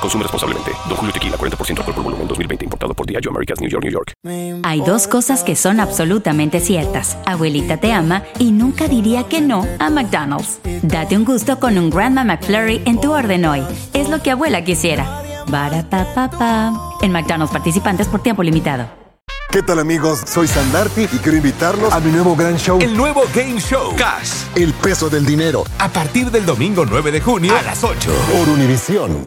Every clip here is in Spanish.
Consume responsablemente. Don Julio Tequila, 40% alcohol por volumen, 2020. Importado por Diageo Americas, New York, New York. Hay dos cosas que son absolutamente ciertas. Abuelita te ama y nunca diría que no a McDonald's. Date un gusto con un Grandma McFlurry en tu orden hoy. Es lo que abuela quisiera. Barata En McDonald's participantes por tiempo limitado. ¿Qué tal amigos? Soy Sandarti y quiero invitarlos a mi nuevo gran show. El nuevo Game Show. Cash. El peso del dinero. A partir del domingo 9 de junio a las 8. Por Univisión.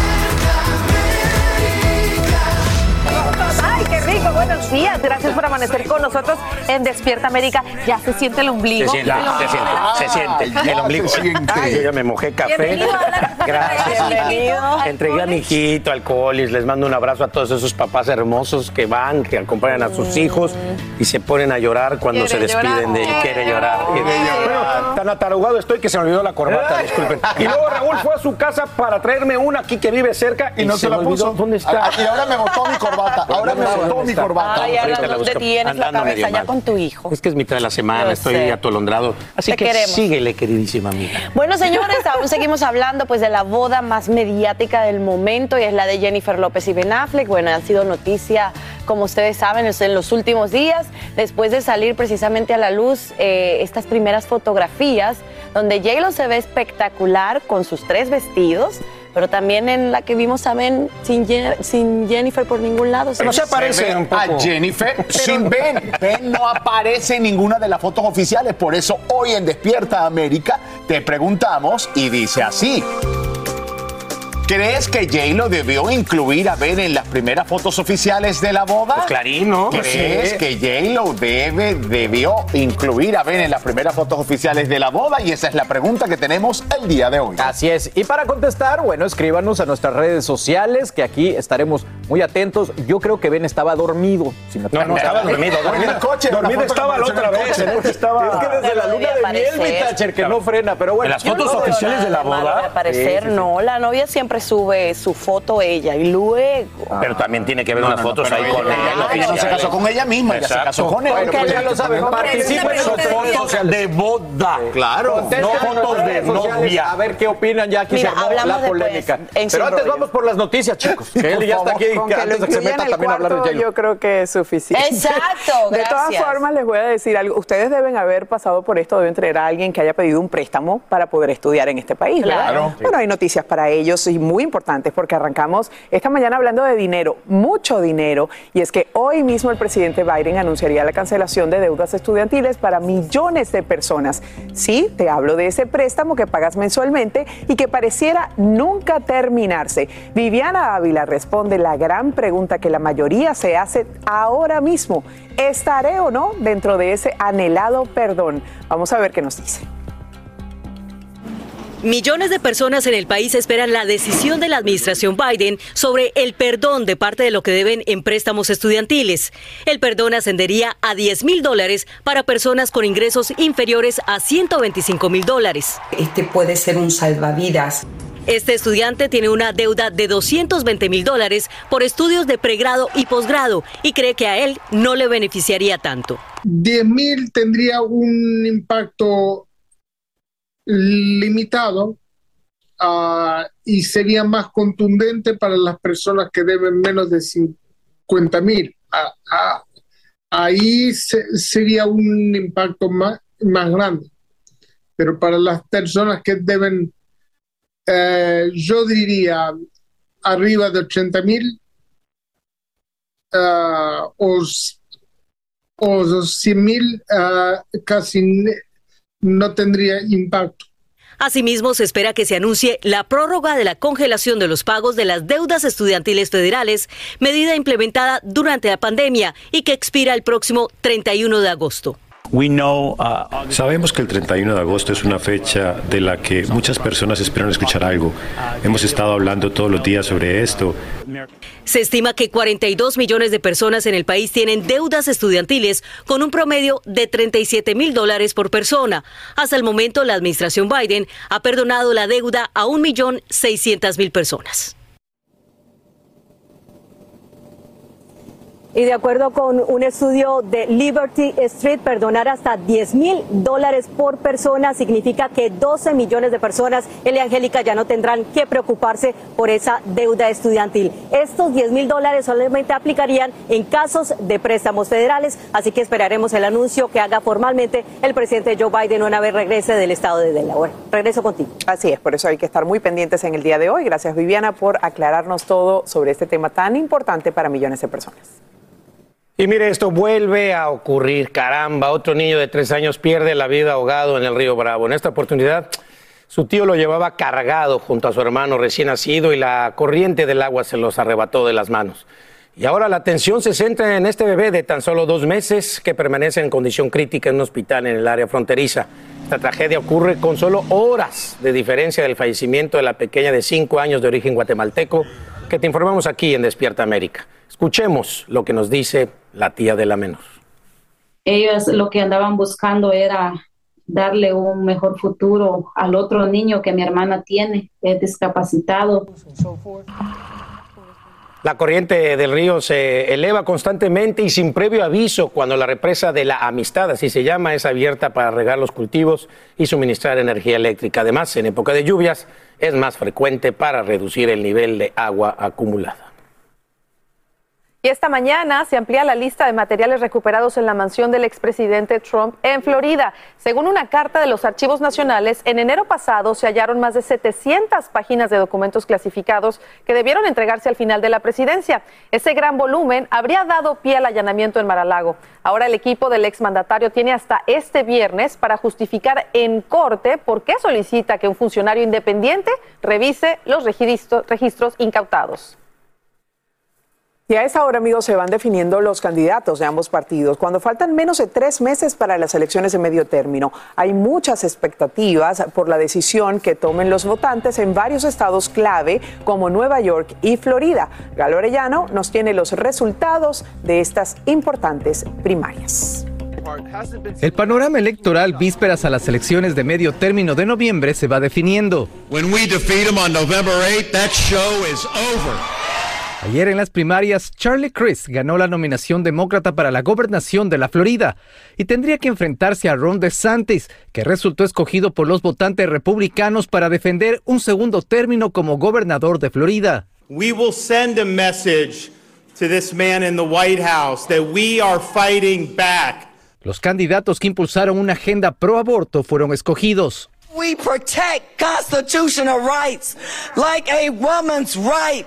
Buenos días. Gracias por amanecer con nosotros en Despierta América. Ya se siente el ombligo. Se siente, se siente, se siente el ombligo. Yo ya me mojé café. Gracias. Bienvenido. Entregué a mi hijito, al colis. Les mando un abrazo a todos esos papás hermosos que van, que acompañan a sus hijos y se ponen a llorar cuando se despiden de él. Quiere llorar. tan atarugado estoy que se me olvidó la corbata, disculpen. Y luego Raúl fue a su casa para traerme una aquí que vive cerca y, no se, la puso. ¿Dónde está? Y ahora me botó mi corbata. Ahora me botó mi corbata. Ay, ¿dónde tienes la cabeza ya con tu hijo? Es que es mitad de la semana, estoy atolondrado. Así que síguele, queridísima amiga. Bueno, señores, aún seguimos hablando pues de la boda más mediática del momento y es la de Jennifer López y Ben Affleck. Bueno, ha sido noticia, como ustedes saben, en los últimos días, después de salir precisamente a la luz eh, estas primeras fotografías donde J-Lo se ve espectacular con sus tres vestidos pero también en la que vimos a Ben sin, sin Jennifer por ningún lado. no se aparece a Jennifer sin Ben. Ben no aparece en ninguna de las fotos oficiales. Por eso hoy en Despierta América te preguntamos y dice así. ¿Crees que J-Lo debió incluir a Ben en las primeras fotos oficiales de la boda? Pues clarino. ¿Crees que J-Lo debe, debió incluir a Ben en las primeras fotos oficiales de la boda? Y esa es la pregunta que tenemos el día de hoy. Así es. Y para contestar, bueno, escríbanos a nuestras redes sociales, que aquí estaremos muy atentos. Yo creo que Ben estaba dormido. no, no estaba dormido. Dormido en el coche. Dormido estaba la otra vez. Estaba... Es que desde la luna de miel, mi Thatcher, que no frena. Pero bueno. En las fotos oficiales de la boda. Aparecer, no. La novia siempre sube su foto ella y luego. Pero también tiene que ver unas fotos ahí con ella. Ella no se casó con ella misma, ella se casó con él. Porque ya lo saben. Participen en sus fotos de boda. Claro. No fotos de novia. A ver qué opinan ya aquí se armó la polémica. Pero antes vamos por las noticias, chicos. Que él ya está aquí. Antes de que se meta también a hablar de Yo creo que es suficiente. Exacto. De todas formas, les voy a decir algo. Ustedes deben haber pasado por esto, deben tener a alguien que haya pedido un préstamo para poder estudiar en este país. Claro. Bueno, hay noticias para ellos y muy importantes porque arrancamos esta mañana hablando de dinero, mucho dinero, y es que hoy mismo el presidente Biden anunciaría la cancelación de deudas estudiantiles para millones de personas. Sí, te hablo de ese préstamo que pagas mensualmente y que pareciera nunca terminarse. Viviana Ávila responde la gran pregunta que la mayoría se hace ahora mismo. ¿Estaré o no dentro de ese anhelado perdón? Vamos a ver qué nos dice. Millones de personas en el país esperan la decisión de la administración Biden sobre el perdón de parte de lo que deben en préstamos estudiantiles. El perdón ascendería a 10 mil dólares para personas con ingresos inferiores a 125 mil dólares. Este puede ser un salvavidas. Este estudiante tiene una deuda de 220 mil dólares por estudios de pregrado y posgrado y cree que a él no le beneficiaría tanto. 10 mil tendría un impacto limitado uh, y sería más contundente para las personas que deben menos de 50 mil. Uh, uh, ahí se, sería un impacto más, más grande. Pero para las personas que deben, eh, yo diría, arriba de 80 mil o, o 100 mil, casi no tendría impacto. Asimismo, se espera que se anuncie la prórroga de la congelación de los pagos de las deudas estudiantiles federales, medida implementada durante la pandemia y que expira el próximo 31 de agosto. Uh, Sabemos que el 31 de agosto es una fecha de la que muchas personas esperan escuchar algo. Hemos estado hablando todos los días sobre esto. Se estima que 42 millones de personas en el país tienen deudas estudiantiles con un promedio de 37 mil dólares por persona. Hasta el momento, la administración Biden ha perdonado la deuda a 1.600.000 personas. Y de acuerdo con un estudio de Liberty Street, perdonar hasta 10 mil dólares por persona significa que 12 millones de personas, Elia Angélica, ya no tendrán que preocuparse por esa deuda estudiantil. Estos 10 mil dólares solamente aplicarían en casos de préstamos federales, así que esperaremos el anuncio que haga formalmente el presidente Joe Biden una vez regrese del estado de Delaware. Regreso contigo. Así es, por eso hay que estar muy pendientes en el día de hoy. Gracias Viviana por aclararnos todo sobre este tema tan importante para millones de personas. Y mire, esto vuelve a ocurrir. Caramba, otro niño de tres años pierde la vida ahogado en el río Bravo. En esta oportunidad, su tío lo llevaba cargado junto a su hermano recién nacido y la corriente del agua se los arrebató de las manos. Y ahora la atención se centra en este bebé de tan solo dos meses que permanece en condición crítica en un hospital en el área fronteriza. Esta tragedia ocurre con solo horas de diferencia del fallecimiento de la pequeña de cinco años de origen guatemalteco que te informamos aquí en Despierta América. Escuchemos lo que nos dice la tía de la menor. Ellos lo que andaban buscando era darle un mejor futuro al otro niño que mi hermana tiene, es discapacitado. La corriente del río se eleva constantemente y sin previo aviso cuando la represa de la amistad, así se llama, es abierta para regar los cultivos y suministrar energía eléctrica. Además, en época de lluvias es más frecuente para reducir el nivel de agua acumulada. Y esta mañana se amplía la lista de materiales recuperados en la mansión del expresidente Trump en Florida. Según una carta de los archivos nacionales, en enero pasado se hallaron más de 700 páginas de documentos clasificados que debieron entregarse al final de la presidencia. Ese gran volumen habría dado pie al allanamiento en Maralago. Ahora el equipo del exmandatario tiene hasta este viernes para justificar en corte por qué solicita que un funcionario independiente revise los registros incautados. Y a esa hora, amigos, se van definiendo los candidatos de ambos partidos. Cuando faltan menos de tres meses para las elecciones de medio término, hay muchas expectativas por la decisión que tomen los votantes en varios estados clave como Nueva York y Florida. Galo Arellano nos tiene los resultados de estas importantes primarias. El panorama electoral vísperas a las elecciones de medio término de noviembre se va definiendo. Ayer en las primarias, Charlie Crist ganó la nominación demócrata para la gobernación de la Florida y tendría que enfrentarse a Ron DeSantis, que resultó escogido por los votantes republicanos para defender un segundo término como gobernador de Florida. We will send a message to this man in the White House that we are fighting back. Los candidatos que impulsaron una agenda pro aborto fueron escogidos. We protect constitutional rights like a woman's right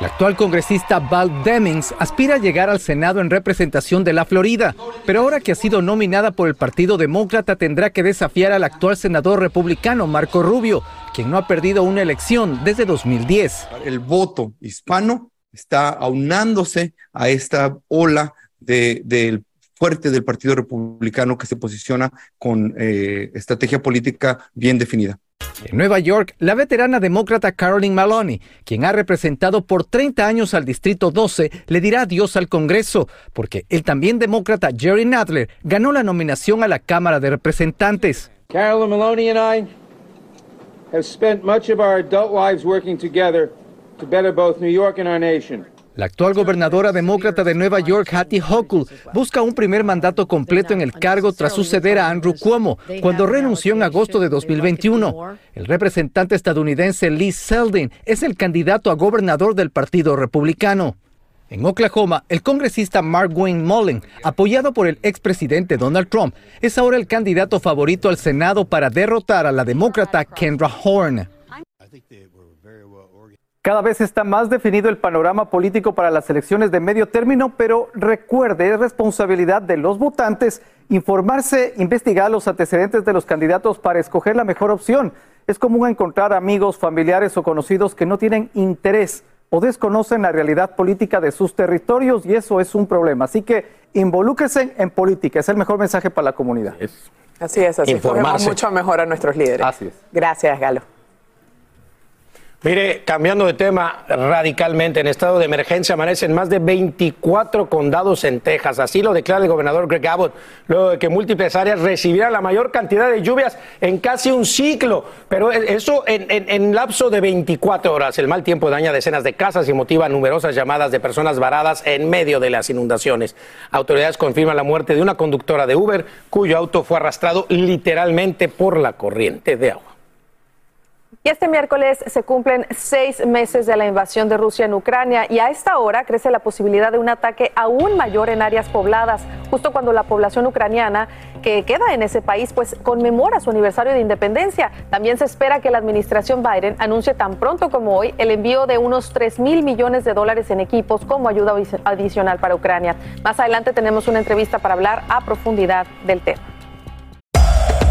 la actual congresista Val Demings aspira a llegar al Senado en representación de la Florida, pero ahora que ha sido nominada por el Partido Demócrata tendrá que desafiar al actual senador republicano Marco Rubio, quien no ha perdido una elección desde 2010. El voto hispano está aunándose a esta ola del fuerte del Partido Republicano que se posiciona con eh, estrategia política bien definida. En Nueva York, la veterana demócrata Caroline Maloney, quien ha representado por 30 años al Distrito 12, le dirá adiós al Congreso, porque el también demócrata Jerry Nadler ganó la nominación a la Cámara de Representantes. Caroline Maloney and I have spent much of our adult lives working together to better both New York and our nation. La actual gobernadora demócrata de Nueva York, Hattie Hochul, busca un primer mandato completo en el cargo tras suceder a Andrew Cuomo, cuando renunció en agosto de 2021. El representante estadounidense Lee Seldin es el candidato a gobernador del Partido Republicano. En Oklahoma, el congresista Mark Wayne Mullen, apoyado por el expresidente Donald Trump, es ahora el candidato favorito al Senado para derrotar a la demócrata Kendra Horn. Cada vez está más definido el panorama político para las elecciones de medio término, pero recuerde, es responsabilidad de los votantes informarse, investigar los antecedentes de los candidatos para escoger la mejor opción. Es común encontrar amigos, familiares o conocidos que no tienen interés o desconocen la realidad política de sus territorios y eso es un problema. Así que involúquese en política, es el mejor mensaje para la comunidad. Así es, así informarse. mucho mejor a nuestros líderes. Así es. Gracias, Galo. Mire, cambiando de tema radicalmente, en estado de emergencia amanecen más de 24 condados en Texas. Así lo declara el gobernador Greg Abbott, luego de que múltiples áreas recibieran la mayor cantidad de lluvias en casi un ciclo. Pero eso en, en lapso de 24 horas. El mal tiempo daña decenas de casas y motiva numerosas llamadas de personas varadas en medio de las inundaciones. Autoridades confirman la muerte de una conductora de Uber cuyo auto fue arrastrado literalmente por la corriente de agua. Y este miércoles se cumplen seis meses de la invasión de Rusia en Ucrania y a esta hora crece la posibilidad de un ataque aún mayor en áreas pobladas, justo cuando la población ucraniana que queda en ese país pues conmemora su aniversario de independencia. También se espera que la administración Biden anuncie tan pronto como hoy el envío de unos 3 mil millones de dólares en equipos como ayuda adicional para Ucrania. Más adelante tenemos una entrevista para hablar a profundidad del tema.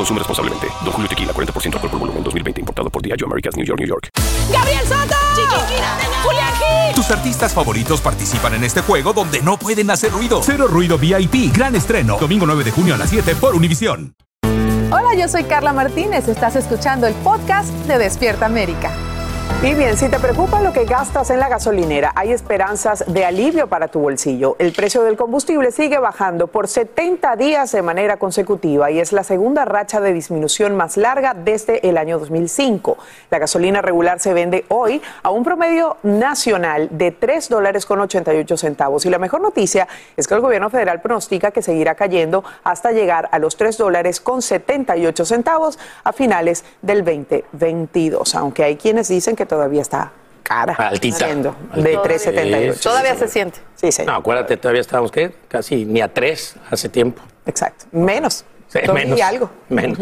Consume responsablemente. Don Julio Tequila, 40% alcohol por volumen, 2020. Importado por Diageo Americas, New York, New York. ¡Gabriel Soto! ¡Julián Tus artistas favoritos participan en este juego donde no pueden hacer ruido. Cero Ruido VIP. Gran estreno. Domingo 9 de junio a las 7 por Univisión. Hola, yo soy Carla Martínez. Estás escuchando el podcast de Despierta América. Y bien, si te preocupa lo que gastas en la gasolinera, hay esperanzas de alivio para tu bolsillo. El precio del combustible sigue bajando por 70 días de manera consecutiva y es la segunda racha de disminución más larga desde el año 2005. La gasolina regular se vende hoy a un promedio nacional de 3 dólares con 88 centavos. Y la mejor noticia es que el gobierno federal pronostica que seguirá cayendo hasta llegar a los 3 dólares con 78 centavos a finales del 2022. Aunque hay quienes dicen que todavía está cara. Altita. De 3.78. Todavía se siente. Sí, sí. No, acuérdate, todavía estábamos, ¿qué? Casi ni a 3 hace tiempo. Exacto. Menos. Sí, menos. Y algo. Menos.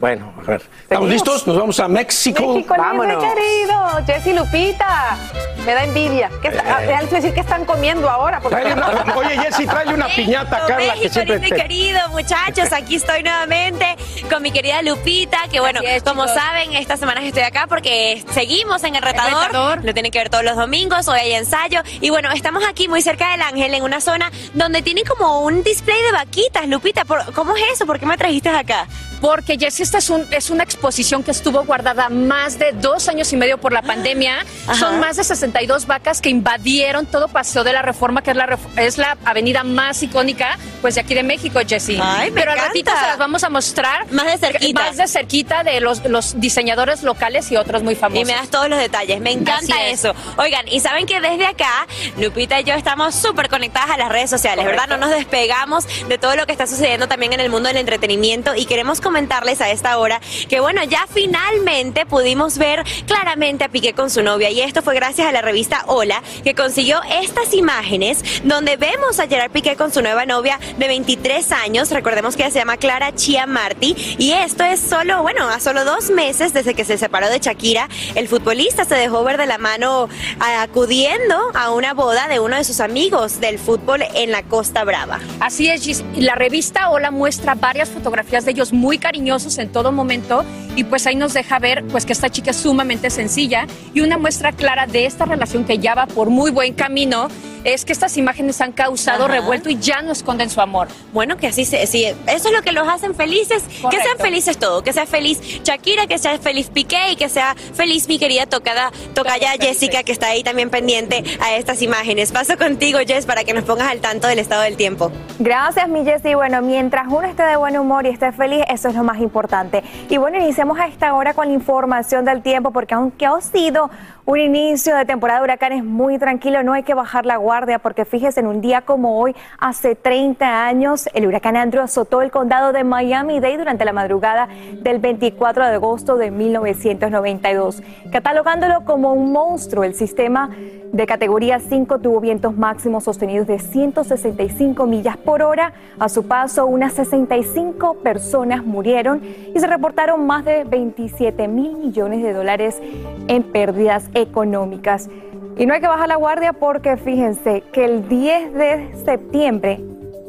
Bueno, a ver. ¿Estamos listos? Nos vamos a México. México Vámonos. querido. Jessy Lupita. Me da envidia. ¿Qué está, Eh. decir que están comiendo ahora. Porque... Tráele una- oye, Jessy, tráele una piñata Carla que México siempre lindo y te... querido, muchachos, aquí estoy nuevamente con mi querida Lupita, que bueno, como saben, estas semanas estoy acá porque seguimos en el retador, Retador. lo tienen que ver todos los domingos, hoy hay ensayo, y bueno, estamos aquí muy cerca del Ángel, en una zona donde tienen como un display de vaquitas, Lupita, ¿por- ¿cómo es eso? ¿Por qué me trajiste acá? Porque Jessy, esta es, un- es una exposición que estuvo guardada más de dos años y medio por la pandemia. Ajá. Son más de 62 vacas que invadieron todo Paseo de la Reforma, que es la, es la avenida más icónica pues de aquí de México, Jessy. Ay, me Pero al encanta. ratito se las vamos a mostrar. Más de cerquita. Más de cerquita de los, los diseñadores locales y otros muy famosos. Y me das todos los detalles, me encanta es. eso. Oigan, y saben que desde acá, Lupita y yo estamos súper conectadas a las redes sociales, ¿verdad? No nos despegamos de todo lo que está sucediendo también en el mundo del entretenimiento y queremos comentarles a esta hora que, bueno, ya finalmente pudimos ver claramente a Piqué con su novia y esto fue gracias a la revista Hola que consiguió estas imágenes donde vemos a Gerard Piqué con su nueva novia de 23 años, recordemos que ella se llama Clara Chia Martí y esto es solo, bueno, a solo dos meses desde que se separó de Shakira, el futbolista se dejó ver de la mano acudiendo a una boda de uno de sus amigos del fútbol en la Costa Brava. Así es, Gis. La revista Hola muestra varias fotografías de ellos muy cariñosos en todo momento y pues ahí nos deja ver pues que esta chica es sumamente sencilla y una muestra clara de esta relación que ya va por muy buen camino es que estas imágenes han causado Ajá. revuelto y ya no esconden su amor. Bueno, que así se, sí, eso es lo que los hacen felices, que Correcto. sean felices todo, que sea feliz Shakira, que sea feliz Piqué y que sea feliz mi querida tocada, tocaya Jessica que está ahí también pendiente a estas imágenes. Paso contigo, Jess, para que nos pongas al tanto del estado del tiempo. Gracias, mi Jessy. Bueno, mientras uno esté de buen humor y esté feliz, eso es lo más importante. Y bueno, iniciamos a esta hora con la información del tiempo, porque aunque ha sido Un inicio de temporada de huracanes muy tranquilo, no hay que bajar la guardia porque fíjese, en un día como hoy, hace 30 años, el huracán Andrew azotó el condado de Miami-Dade durante la madrugada del 24 de agosto de 1992. Catalogándolo como un monstruo, el sistema de categoría 5 tuvo vientos máximos sostenidos de 165 millas por hora. A su paso, unas 65 personas murieron y se reportaron más de 27 mil millones de dólares en pérdidas económicas. Y no hay que bajar la guardia porque fíjense que el 10 de septiembre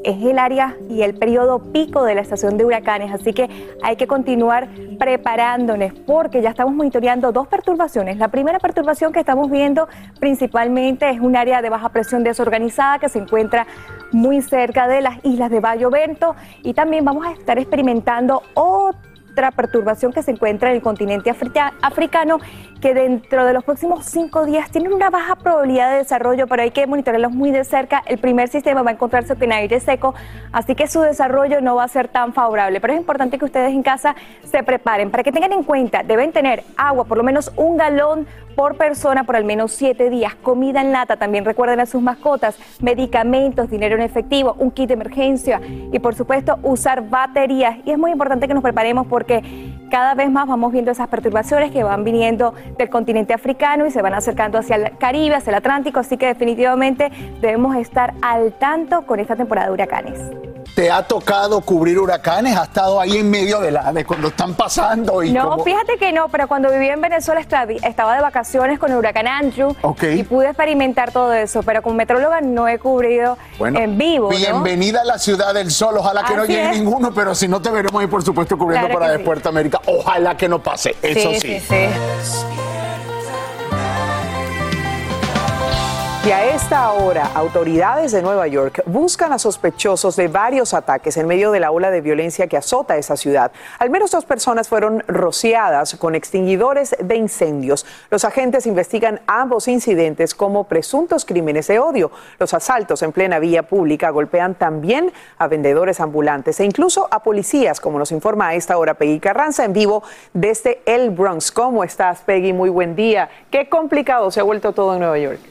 es el área y el periodo pico de la estación de huracanes, así que hay que continuar preparándonos porque ya estamos monitoreando dos perturbaciones. La primera perturbación que estamos viendo principalmente es un área de baja presión desorganizada que se encuentra muy cerca de las islas de Bayo Vento y también vamos a estar experimentando otro otra perturbación que se encuentra en el continente africano, que dentro de los próximos cinco días tienen una baja probabilidad de desarrollo, pero hay que monitorearlos muy de cerca. El primer sistema va a encontrarse con aire seco, así que su desarrollo no va a ser tan favorable. Pero es importante que ustedes en casa se preparen. Para que tengan en cuenta, deben tener agua, por lo menos un galón por persona por al menos siete días, comida en lata, también recuerden a sus mascotas, medicamentos, dinero en efectivo, un kit de emergencia y por supuesto usar baterías. Y es muy importante que nos preparemos porque cada vez más vamos viendo esas perturbaciones que van viniendo del continente africano y se van acercando hacia el Caribe, hacia el Atlántico, así que definitivamente debemos estar al tanto con esta temporada de huracanes. ¿Te ha tocado cubrir huracanes? ¿Ha estado ahí en medio de, la, de cuando están pasando? Y no, fíjate que no, pero cuando viví en Venezuela estaba de vacaciones con el huracán Andrew y pude experimentar todo eso, pero como metróloga no he cubrido en vivo. Bienvenida a la ciudad del sol, ojalá que no llegue ninguno, pero si no te veremos ahí por supuesto cubriendo para Puerto América, ojalá que no pase, eso sí. sí. sí. Y a esta hora, autoridades de Nueva York buscan a sospechosos de varios ataques en medio de la ola de violencia que azota esa ciudad. Al menos dos personas fueron rociadas con extinguidores de incendios. Los agentes investigan ambos incidentes como presuntos crímenes de odio. Los asaltos en plena vía pública golpean también a vendedores ambulantes e incluso a policías, como nos informa a esta hora Peggy Carranza en vivo desde el Bronx. ¿Cómo estás, Peggy? Muy buen día. Qué complicado se ha vuelto todo en Nueva York.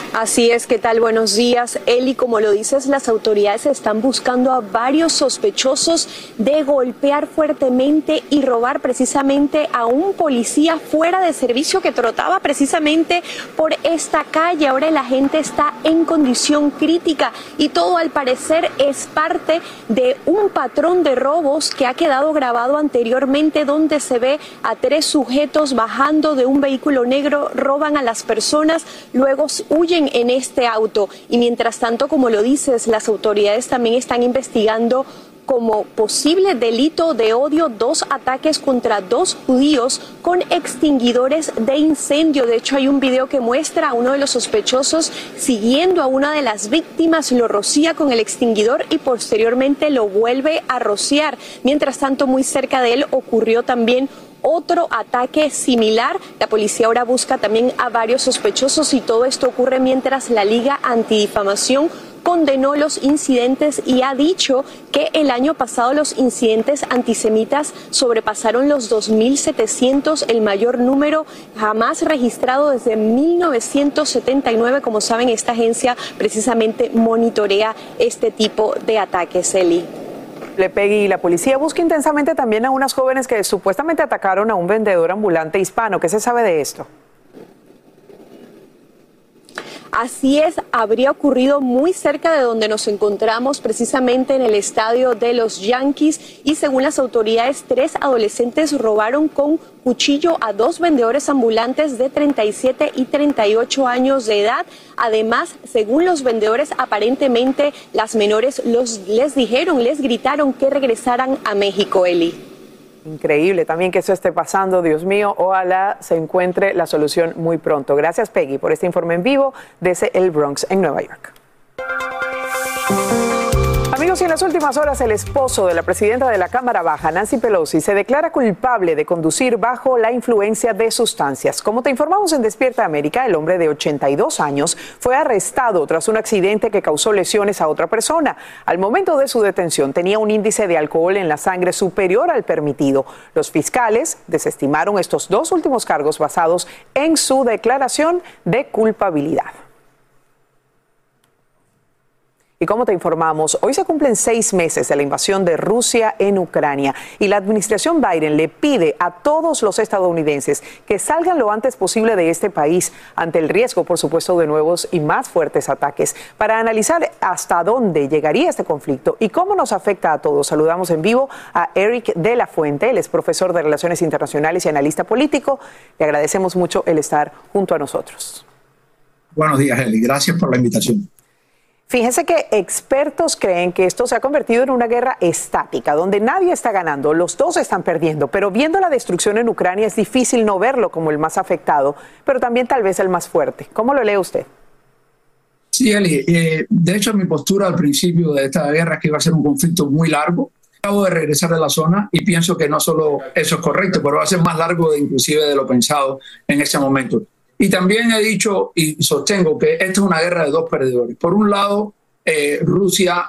Así es, ¿qué tal? Buenos días. Eli, como lo dices, las autoridades están buscando a varios sospechosos de golpear fuertemente y robar precisamente a un policía fuera de servicio que trotaba precisamente por esta calle. Ahora la gente está en condición crítica y todo al parecer es parte de un patrón de robos que ha quedado grabado anteriormente donde se ve a tres sujetos bajando de un vehículo negro, roban a las personas, luego huyen en este auto. Y mientras tanto, como lo dices, las autoridades también están investigando como posible delito de odio dos ataques contra dos judíos con extinguidores de incendio. De hecho, hay un video que muestra a uno de los sospechosos siguiendo a una de las víctimas, lo rocía con el extinguidor y posteriormente lo vuelve a rociar. Mientras tanto, muy cerca de él ocurrió también otro ataque similar. La policía ahora busca también a varios sospechosos y todo esto ocurre mientras la Liga Antidifamación condenó los incidentes y ha dicho que el año pasado los incidentes antisemitas sobrepasaron los 2.700, el mayor número jamás registrado desde 1979. Como saben, esta agencia precisamente monitorea este tipo de ataques, Eli. Le Peggy y la policía busca intensamente también a unas jóvenes que supuestamente atacaron a un vendedor ambulante hispano. ¿Qué se sabe de esto? Así es, habría ocurrido muy cerca de donde nos encontramos, precisamente en el estadio de los Yankees, y según las autoridades, tres adolescentes robaron con cuchillo a dos vendedores ambulantes de 37 y 38 años de edad. Además, según los vendedores, aparentemente las menores los, les dijeron, les gritaron que regresaran a México, Eli. Increíble también que eso esté pasando, Dios mío. Ojalá se encuentre la solución muy pronto. Gracias, Peggy, por este informe en vivo desde el Bronx, en Nueva York Y en las últimas horas el esposo de la presidenta de la Cámara Baja, Nancy Pelosi, se declara culpable de conducir bajo la influencia de sustancias. Como te informamos en Despierta América, el hombre de 82 años fue arrestado tras un accidente que causó lesiones a otra persona. Al momento de su detención tenía un índice de alcohol en la sangre superior al permitido. Los fiscales desestimaron estos dos últimos cargos basados en su declaración de culpabilidad. Y como te informamos, hoy se cumplen seis meses de la invasión de Rusia en Ucrania y la administración Biden le pide a todos los estadounidenses que salgan lo antes posible de este país ante el riesgo, por supuesto, de nuevos y más fuertes ataques. Para analizar hasta dónde llegaría este conflicto y cómo nos afecta a todos, saludamos en vivo a Eric de la Fuente, él es profesor de Relaciones Internacionales y analista político. Le agradecemos mucho el estar junto a nosotros. Buenos días, Eli. Gracias por la invitación. Fíjense que expertos creen que esto se ha convertido en una guerra estática, donde nadie está ganando, los dos están perdiendo, pero viendo la destrucción en Ucrania es difícil no verlo como el más afectado, pero también tal vez el más fuerte. ¿Cómo lo lee usted? Sí, Eli, eh, de hecho mi postura al principio de esta guerra es que iba a ser un conflicto muy largo. Acabo de regresar de la zona y pienso que no solo eso es correcto, pero va a ser más largo de, inclusive de lo pensado en ese momento. Y también he dicho y sostengo que esta es una guerra de dos perdedores. Por un lado, eh, Rusia,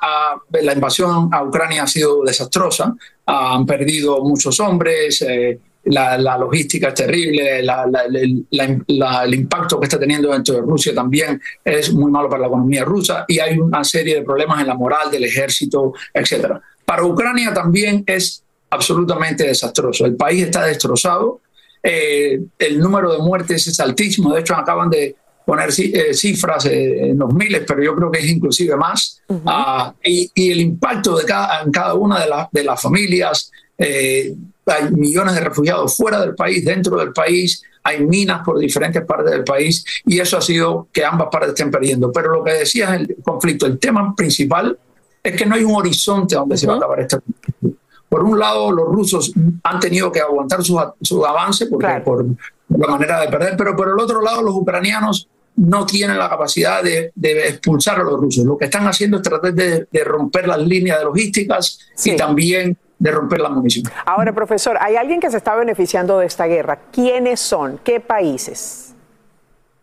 la invasión a Ucrania ha sido desastrosa, han perdido muchos hombres, eh, la, logística es terrible, el impacto que está teniendo dentro de Rusia también es muy malo para la economía rusa y hay una serie de problemas en la moral del ejército, etc. Para Ucrania también es absolutamente desastroso. El país está destrozado, eh, el número de muertes es altísimo, de hecho acaban de poner eh, cifras eh, en los miles, pero yo creo que es inclusive más. Ah, y, el impacto de cada, en cada una de, de las familias, hay millones de refugiados fuera del país, dentro del país, hay minas por diferentes partes del país y eso ha sido que ambas partes estén perdiendo. Pero lo que decías el conflicto, el tema principal es que no hay un horizonte donde se va a acabar este conflicto. Por un lado, los rusos han tenido que aguantar su, avance por la manera de perder, pero por el otro lado, los ucranianos no tienen la capacidad de, expulsar a los rusos. Lo que están haciendo es tratar de, romper las líneas de logísticas y también de romper la munición. Ahora, profesor, hay alguien que se está beneficiando de esta guerra. ¿Quiénes son? ¿Qué países?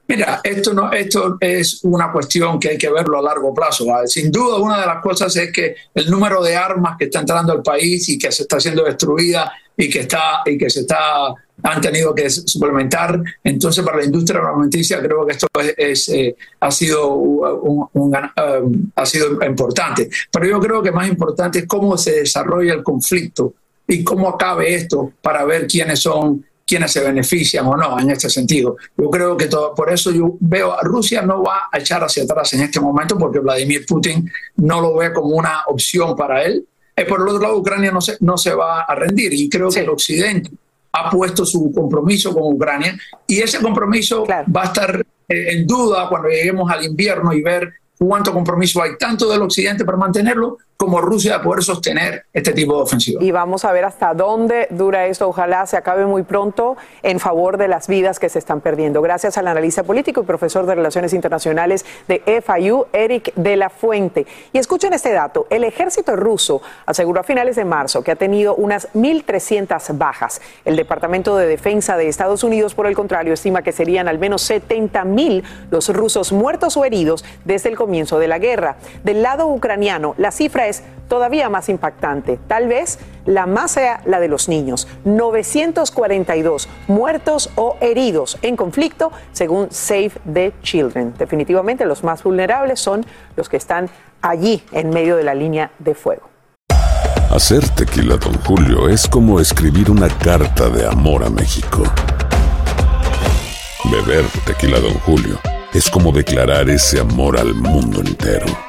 Mira, esto, no, esto es una cuestión que hay que verlo a largo plazo. Sin duda, una de las cosas es que el número de armas que está entrando al país y que se está siendo destruida y que, está, y que se está, han tenido que suplementar. Entonces, para la industria armamentícia creo que esto es, eh, ha, sido un, um, ha sido importante. Pero yo creo que más importante es cómo se desarrolla el conflicto y cómo acabe esto para ver quiénes son quienes se benefician o no en este sentido. Yo creo que todo, por eso yo veo a Rusia no va a echar hacia atrás en este momento porque Vladimir Putin no lo ve como una opción para él. Eh, por el otro lado, Ucrania no se, no se va a rendir y creo que el Occidente ha puesto su compromiso con Ucrania y ese compromiso va a estar eh, en duda cuando lleguemos al invierno y ver cuánto compromiso hay tanto del Occidente para mantenerlo como Rusia a poder sostener este tipo de ofensiva. Y vamos a ver hasta dónde dura esto. Ojalá se acabe muy pronto en favor de las vidas que se están perdiendo. Gracias al analista político y profesor de Relaciones Internacionales de FIU, Eric de la Fuente. Y escuchen este dato. El ejército ruso aseguró a finales de marzo que ha tenido unas 1.300 bajas. El Departamento de Defensa de Estados Unidos, por el contrario, estima que serían al menos 70.000 los rusos muertos o heridos desde el comienzo de la guerra. Del lado ucraniano, la cifra es todavía más impactante. Tal vez la más sea la de los niños. 942 muertos o heridos en conflicto, según Save the Children. Definitivamente los más vulnerables son los que están allí en medio de la línea de fuego. Hacer tequila, don Julio, es como escribir una carta de amor a México. Beber tequila, don Julio, es como declarar ese amor al mundo entero.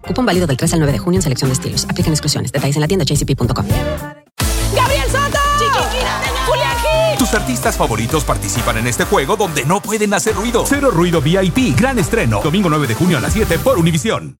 Cupón válido del 3 al 9 de junio en selección de estilos. Aplican exclusiones. Detalles en la tienda jcp.com. ¡Gabriel Soto! ¡Julián Gil! Tus artistas favoritos participan en este juego donde no pueden hacer ruido. Cero Ruido VIP, gran estreno. Domingo 9 de junio a las 7 por Univisión.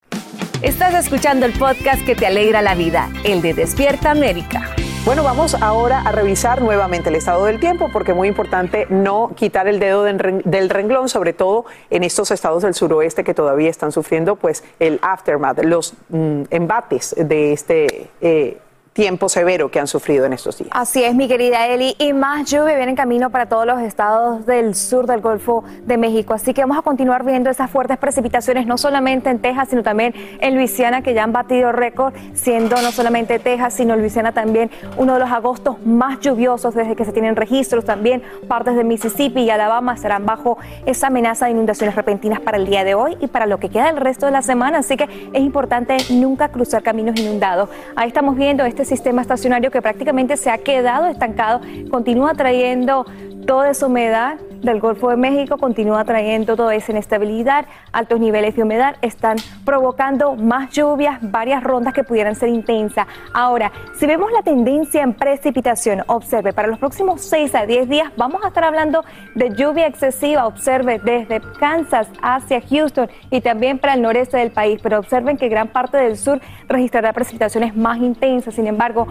Estás escuchando el podcast que te alegra la vida, el de Despierta América. Bueno, vamos ahora a revisar nuevamente el estado del tiempo porque es muy importante no quitar el dedo del renglón, sobre todo en estos estados del suroeste que todavía están sufriendo pues el aftermath, los mm, embates de este eh, tiempo severo que han sufrido en estos días. Así es, mi querida Eli, y más lluvia viene en camino para todos los estados del sur del Golfo de México, así que vamos a continuar viendo esas fuertes precipitaciones, no solamente en Texas, sino también en Luisiana, que ya han batido récord, siendo no solamente Texas, sino Luisiana también uno de los agostos más lluviosos desde que se tienen registros, también partes de Mississippi y Alabama estarán bajo esa amenaza de inundaciones repentinas para el día de hoy y para lo que queda el resto de la semana, así que es importante nunca cruzar caminos inundados. Ahí estamos viendo este este sistema estacionario que prácticamente se ha quedado estancado, continúa trayendo toda esa humedad del Golfo de México, continúa trayendo toda esa inestabilidad, altos niveles de humedad, están provocando más lluvias, varias rondas que pudieran ser intensas. Ahora, si vemos la tendencia en precipitación, observe, para los próximos 6 a 10 días vamos a estar hablando de lluvia excesiva, observe desde Kansas hacia Houston y también para el noreste del país, pero observen que gran parte del sur registrará precipitaciones más intensas, sin embargo,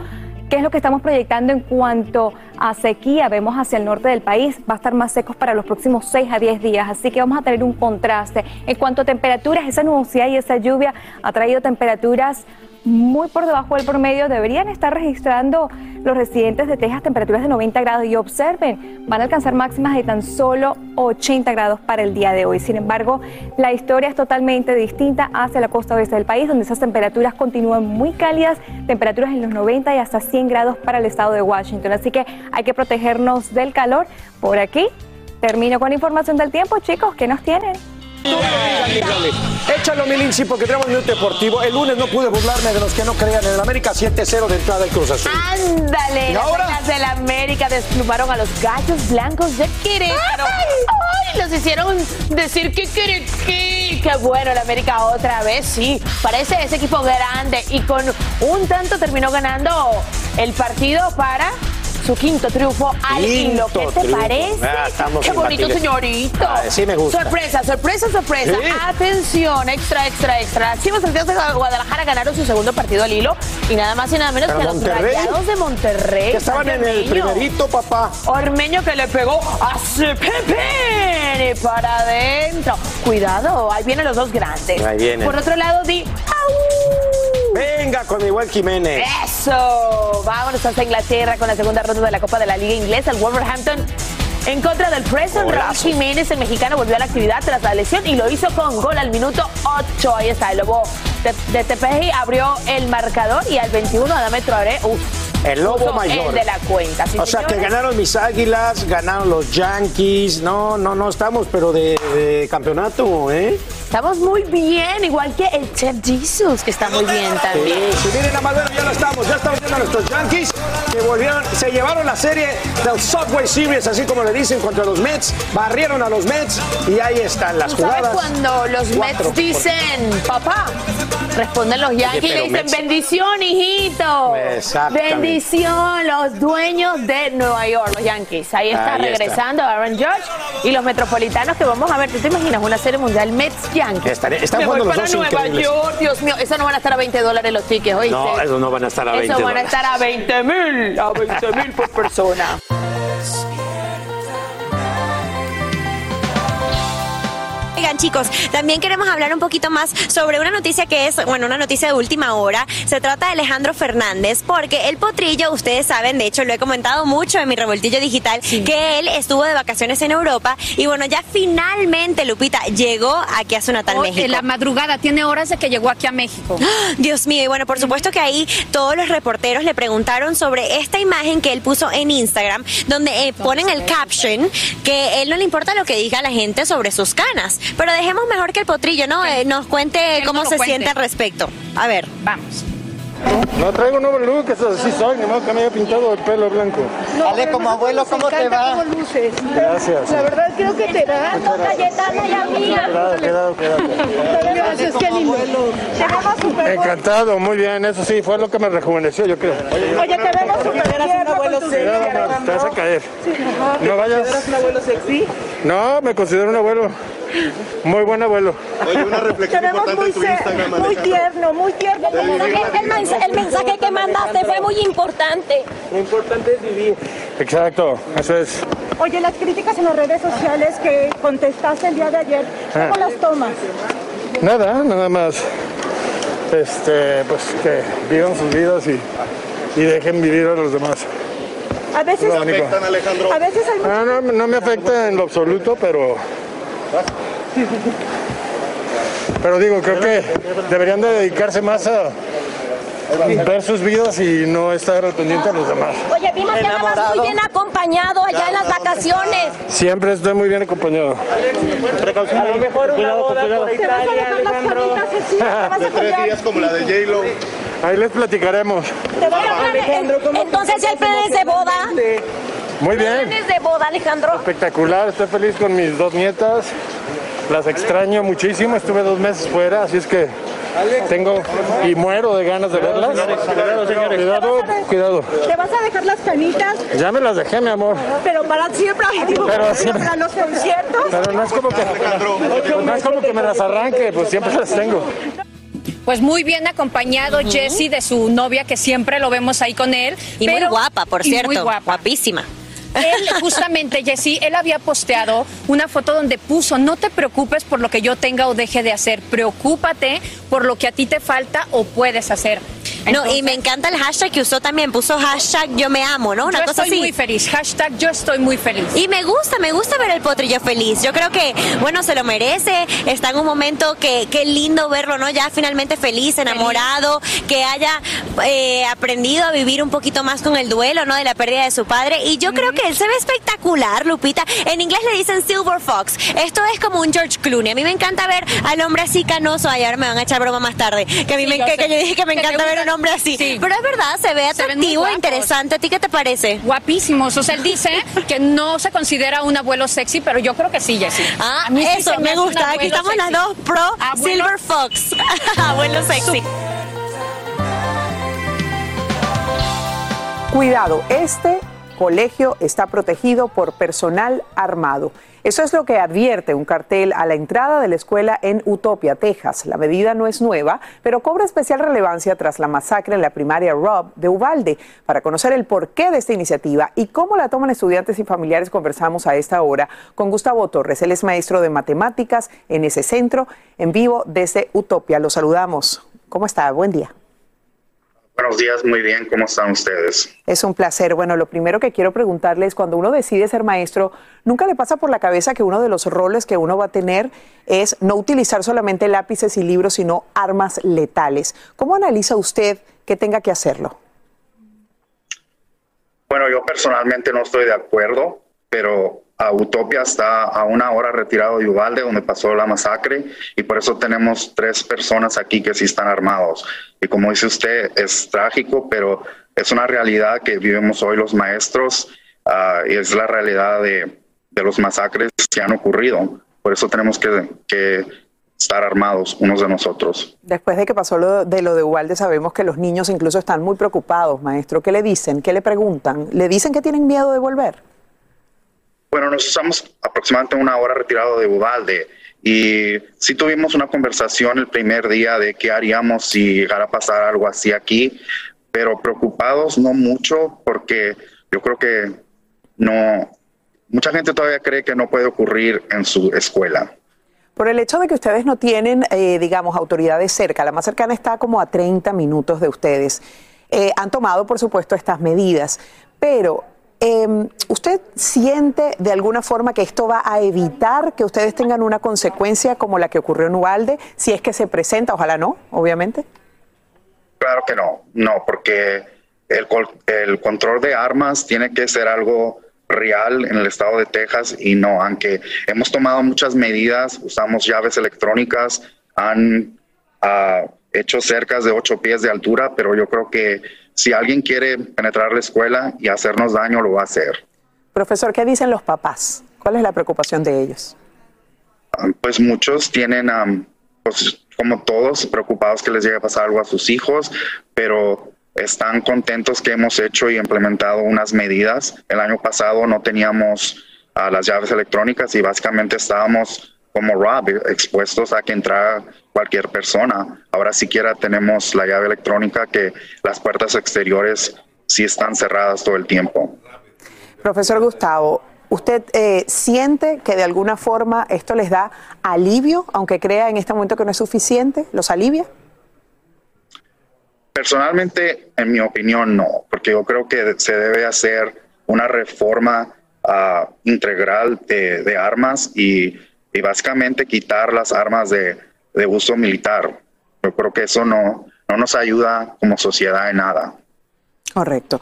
¿Qué es lo que estamos proyectando en cuanto a sequía? Vemos hacia el norte del país, va a estar más secos para los próximos 6 a 10 días, así que vamos a tener un contraste. En cuanto a temperaturas, esa nubosidad y esa lluvia ha traído temperaturas muy por debajo del promedio, deberían estar registrando los residentes de Texas temperaturas de 90 grados y observen, van a alcanzar máximas de tan solo 80 grados para el día de hoy. Sin embargo, la historia es totalmente distinta hacia la costa oeste del país, donde esas temperaturas continúan muy cálidas, temperaturas en los 90 y hasta 100 grados para el estado de Washington. Así que hay que protegernos del calor. Por aquí termino con información del tiempo, chicos, ¿qué nos tienen? Échalo, mi Lindsay, porque tenemos un minuto deportivo. El lunes no pude burlarme de los que no crean en el América 7-0 de entrada del Cruz Azul. Ándale, las del América desplumaron a los gallos blancos de Querétaro. ¡Ay! Los hicieron decir que quiere que. Qué bueno, el América otra vez, sí. Parece ese equipo grande y con un tanto terminó ganando el partido para su quinto triunfo al hilo. ¿Qué te parece? Ah, Qué bonito, señorito. Ah, sí me gusta. Sorpresa, sorpresa, sorpresa. Atención, extra, extra, extra. Chivas Santiago de Guadalajara ganaron su segundo partido al hilo y nada más y nada menos que los Rayados de Monterrey. Que estaban en el primerito, papá. Ormeño que le pegó a Pepe para adentro. Cuidado, ahí vienen los dos grandes. Ahí vienen. Por otro lado, di. Venga con igual Jiménez. Eso. Vámonos hasta Inglaterra con la segunda ronda de la Copa de la Liga Inglesa. El Wolverhampton en contra del Preston. Raúl Jiménez, el mexicano, volvió a la actividad tras la lesión y lo hizo con gol al minuto 8. Ahí está, el lobo de, de abrió el marcador y al 21 Adame Traoré, el lobo mayor. El de la cuenta. o sea que ganaron mis águilas, ganaron los Yankees. No, no, no estamos, pero de, campeonato, ¿eh? Estamos muy bien, igual que el Chef Jesus, que está muy bien también. si miren a Madero, ya lo estamos, ya estamos viendo a nuestros Yankees, que volvieron, se llevaron la serie del Subway Series, así como le dicen, contra los Mets, barrieron a los Mets y ahí están las ¿Tú jugadas. ¿Sabes cuando los Mets dicen, papá? Responden los Yankees y le dicen, bendición, hijito. Bendición, los dueños de Nueva York, los Yankees. Ahí está regresando Aaron George y los metropolitanos que vamos a ver. ¿Tú te imaginas una serie mundial Mets-Yankees? Están jugando los para dos Nueva York, Dios mío. Eso no van a estar a 20 dólares los tickets, hoy. No, eso no van a estar a 20 Eso van a estar a 20 mil, a 20 mil por persona. Chicos, también queremos hablar un poquito más sobre una noticia que es, bueno, una noticia de última hora. Se trata de Alejandro Fernández, porque el potrillo, ustedes saben, de hecho lo he comentado mucho en mi revoltillo digital, que él estuvo de vacaciones en Europa y bueno, ya finalmente Lupita llegó aquí a su natal México. En la madrugada, tiene horas de que llegó aquí a México. Dios mío, y bueno, por supuesto que ahí todos los reporteros le preguntaron sobre esta imagen que él puso en Instagram, donde eh, ponen el caption que él no le importa lo que diga la gente sobre sus canas. Pero dejemos mejor que el potrillo, ¿no? Eh, nos cuente cómo se siente al respecto. A ver. Vamos. No traigo nuevo look, eso sí soy, ni modo que me haya pintado el pelo blanco. No, Ale, como abuelo, ¿cómo te va? Cómo luces. Gracias. La verdad creo que te da. Dos Cayetana y. Quedado, quedado, quedado. Gracias, qué lindo. Te vemos súper Encantado, muy bien, eso sí, fue lo que me rejuveneció, yo creo. Oye, te vemos súper bien. un abuelo sexy. Te vas a caer. No vayas. ¿Eres un abuelo sexy? No, me considero un abuelo. Muy buen abuelo. Oye, una reflexión importante en tu Instagram, Muy tierno, muy tierno. El, el, el mensaje que mandaste fue muy importante. Lo importante es vivir. Exacto, eso es. Oye, las críticas en las redes sociales que contestaste el día de ayer, ¿cómo las tomas? Nada, nada más. Este, pues que vivan sus vidas y, y dejen vivir a los demás. A veces, a veces hay Ah, no, no me afecta en lo absoluto, pero. Pero digo, creo que deberían de dedicarse más a ver sus vidas y no estar al pendiente a los demás. Oye, vimos que andabas muy bien acompañado allá en las vacaciones. Siempre estoy muy bien acompañado. Precaución. A lo mejor una boda por Italia, Alejandro. De tres días como la de J-Lo. Ahí les platicaremos. Entonces, ¿hay planes de boda? Muy bien. ¿Planes de boda, Alejandro? Espectacular, estoy feliz con mis dos nietas. Las extraño muchísimo, estuve dos meses fuera, así es que tengo y muero de ganas de verlas. Cuidado, señores. Cuidado, cuidado. ¿Te vas a dejar las canitas? Ya me las dejé, mi amor. Pero para siempre, digo, Pero para, siempre. para los conciertos. Pero no es como que, no es como que me las arranque, pues siempre las tengo. Pues muy bien acompañado Jesse de su novia, que siempre lo vemos ahí con él. Y muy guapa, por cierto. Muy guapa. Guapísima. Él, justamente, Jessy, él había posteado una foto donde puso, no te preocupes por lo que yo tenga o deje de hacer, preocúpate por lo que a ti te falta o puedes hacer. No, y me encanta el hashtag que usó también, puso hashtag yo me amo, ¿no? Una yo cosa estoy así. muy feliz, hashtag yo estoy muy feliz. Y me gusta, me gusta ver el potrillo feliz. Yo creo que, bueno, se lo merece. Está en un momento que, qué lindo verlo, ¿no? Ya finalmente feliz, enamorado, que haya eh, aprendido a vivir un poquito más con el duelo, ¿no? De la pérdida de su padre. Y yo creo que él se ve espectacular, Lupita. En inglés le dicen Silver Fox. Esto es como un George Clooney. A mí me encanta ver al hombre así canoso. Ay, ahora me van a echar broma más tarde. Que a mí Sí, me, yo que, que yo dije que me encanta ver gusta- un hombre así. Sí. Pero es verdad, se ve Se atractivo, guapos. interesante. ¿A ti qué te parece? Guapísimos. O sea, él dice que no se considera un abuelo sexy, pero yo creo que sí, Jessy. Ah, A mí sí eso se me gusta. Aquí estamos las sexy. dos pro Abuelo- Silver Fox. Abuelo sexy. Cuidado, este colegio está protegido por personal armado. Eso es lo que advierte un cartel a la entrada de la escuela en Utopia, Texas. La medida no es nueva, pero cobra especial relevancia tras la masacre en la primaria Rob de Uvalde. Para conocer el porqué de esta iniciativa y cómo la toman estudiantes y familiares, conversamos a esta hora con Gustavo Torres. Él es maestro de matemáticas en ese centro, en vivo desde Utopia. Los saludamos. ¿Cómo está? Buen día. Buenos días, muy bien, ¿cómo están ustedes? Es un placer. Bueno, lo primero que quiero preguntarle es, cuando uno decide ser maestro, ¿nunca le pasa por la cabeza que uno de los roles que uno va a tener es no utilizar solamente lápices y libros, sino armas letales? ¿Cómo analiza usted que tenga que hacerlo? Bueno, yo personalmente no estoy de acuerdo, pero a Utopia está a una hora retirado de Uvalde, donde pasó la masacre, y por eso tenemos tres personas aquí que sí están armados. Y como dice usted, es trágico, pero es una realidad que vivimos hoy los maestros, ah, y es la realidad de, los masacres que han ocurrido. Por eso tenemos que, que estar armados unos de nosotros. Después de que pasó lo de lo de Ubalde, sabemos que los niños incluso están muy preocupados, maestro. ¿Qué le dicen? ¿Qué le preguntan? ¿Le dicen que tienen miedo de volver? Bueno, nos estamos aproximadamente una hora retirado de Uvalde y sí tuvimos una conversación el primer día de qué haríamos si llegara a pasar algo así aquí, pero preocupados no mucho porque yo creo que no, mucha gente todavía cree que no puede ocurrir en su escuela. Por el hecho de que ustedes no tienen, eh, digamos, autoridades cerca, la más cercana está como a 30 minutos de ustedes. Eh, han tomado, por supuesto, estas medidas, pero em, ¿usted siente de alguna forma que esto va a evitar que ustedes tengan una consecuencia como la que ocurrió en Ubalde, si es que se presenta? Ojalá no, obviamente. Claro que no, no, porque el, control de armas tiene que ser algo real en el estado de Texas y no, aunque hemos tomado muchas medidas, usamos llaves electrónicas, han uh, hecho cerca de ocho pies de altura, pero yo creo que si alguien quiere penetrar la escuela y hacernos daño, lo va a hacer. Profesor, ¿qué dicen los papás? ¿Cuál es la preocupación de ellos? Pues muchos tienen, pues, como todos, preocupados que les llegue a pasar algo a sus hijos, pero están contentos que hemos hecho y implementado unas medidas. El año pasado no teníamos uh, las llaves electrónicas y básicamente estábamos como Rob, expuestos a que entrara cualquier persona. Ahora siquiera tenemos la llave electrónica que las puertas exteriores sí están cerradas todo el tiempo. Profesor Gustavo, ¿usted eh, siente que de alguna forma esto les da alivio, aunque crea en este momento que no es suficiente? ¿Los alivia? Personalmente, en mi opinión, no, porque yo creo que se debe hacer una reforma uh, integral de, de armas y, y, básicamente quitar las armas de, de, uso militar. Yo creo que eso no, no nos ayuda como sociedad en nada. Correcto.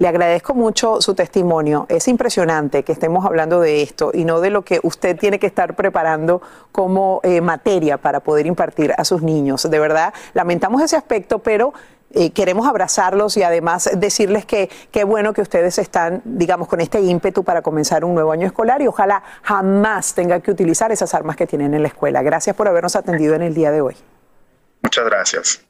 Le agradezco mucho su testimonio. Es impresionante que estemos hablando de esto y no de lo que usted tiene que estar preparando como eh, materia para poder impartir a sus niños. De verdad, lamentamos ese aspecto, pero eh, queremos abrazarlos y además decirles que qué bueno que ustedes están, digamos, con este ímpetu para comenzar un nuevo año escolar y ojalá jamás tengan que utilizar esas armas que tienen en la escuela. Gracias por habernos atendido en el día de hoy. Muchas gracias.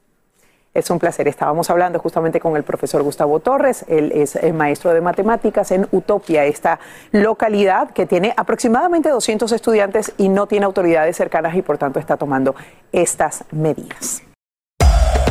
Es un placer. Estábamos hablando justamente con el profesor Gustavo Torres. Él es el maestro de matemáticas en Utopia, esta localidad que tiene aproximadamente 200 estudiantes y no tiene autoridades cercanas y por tanto está tomando estas medidas.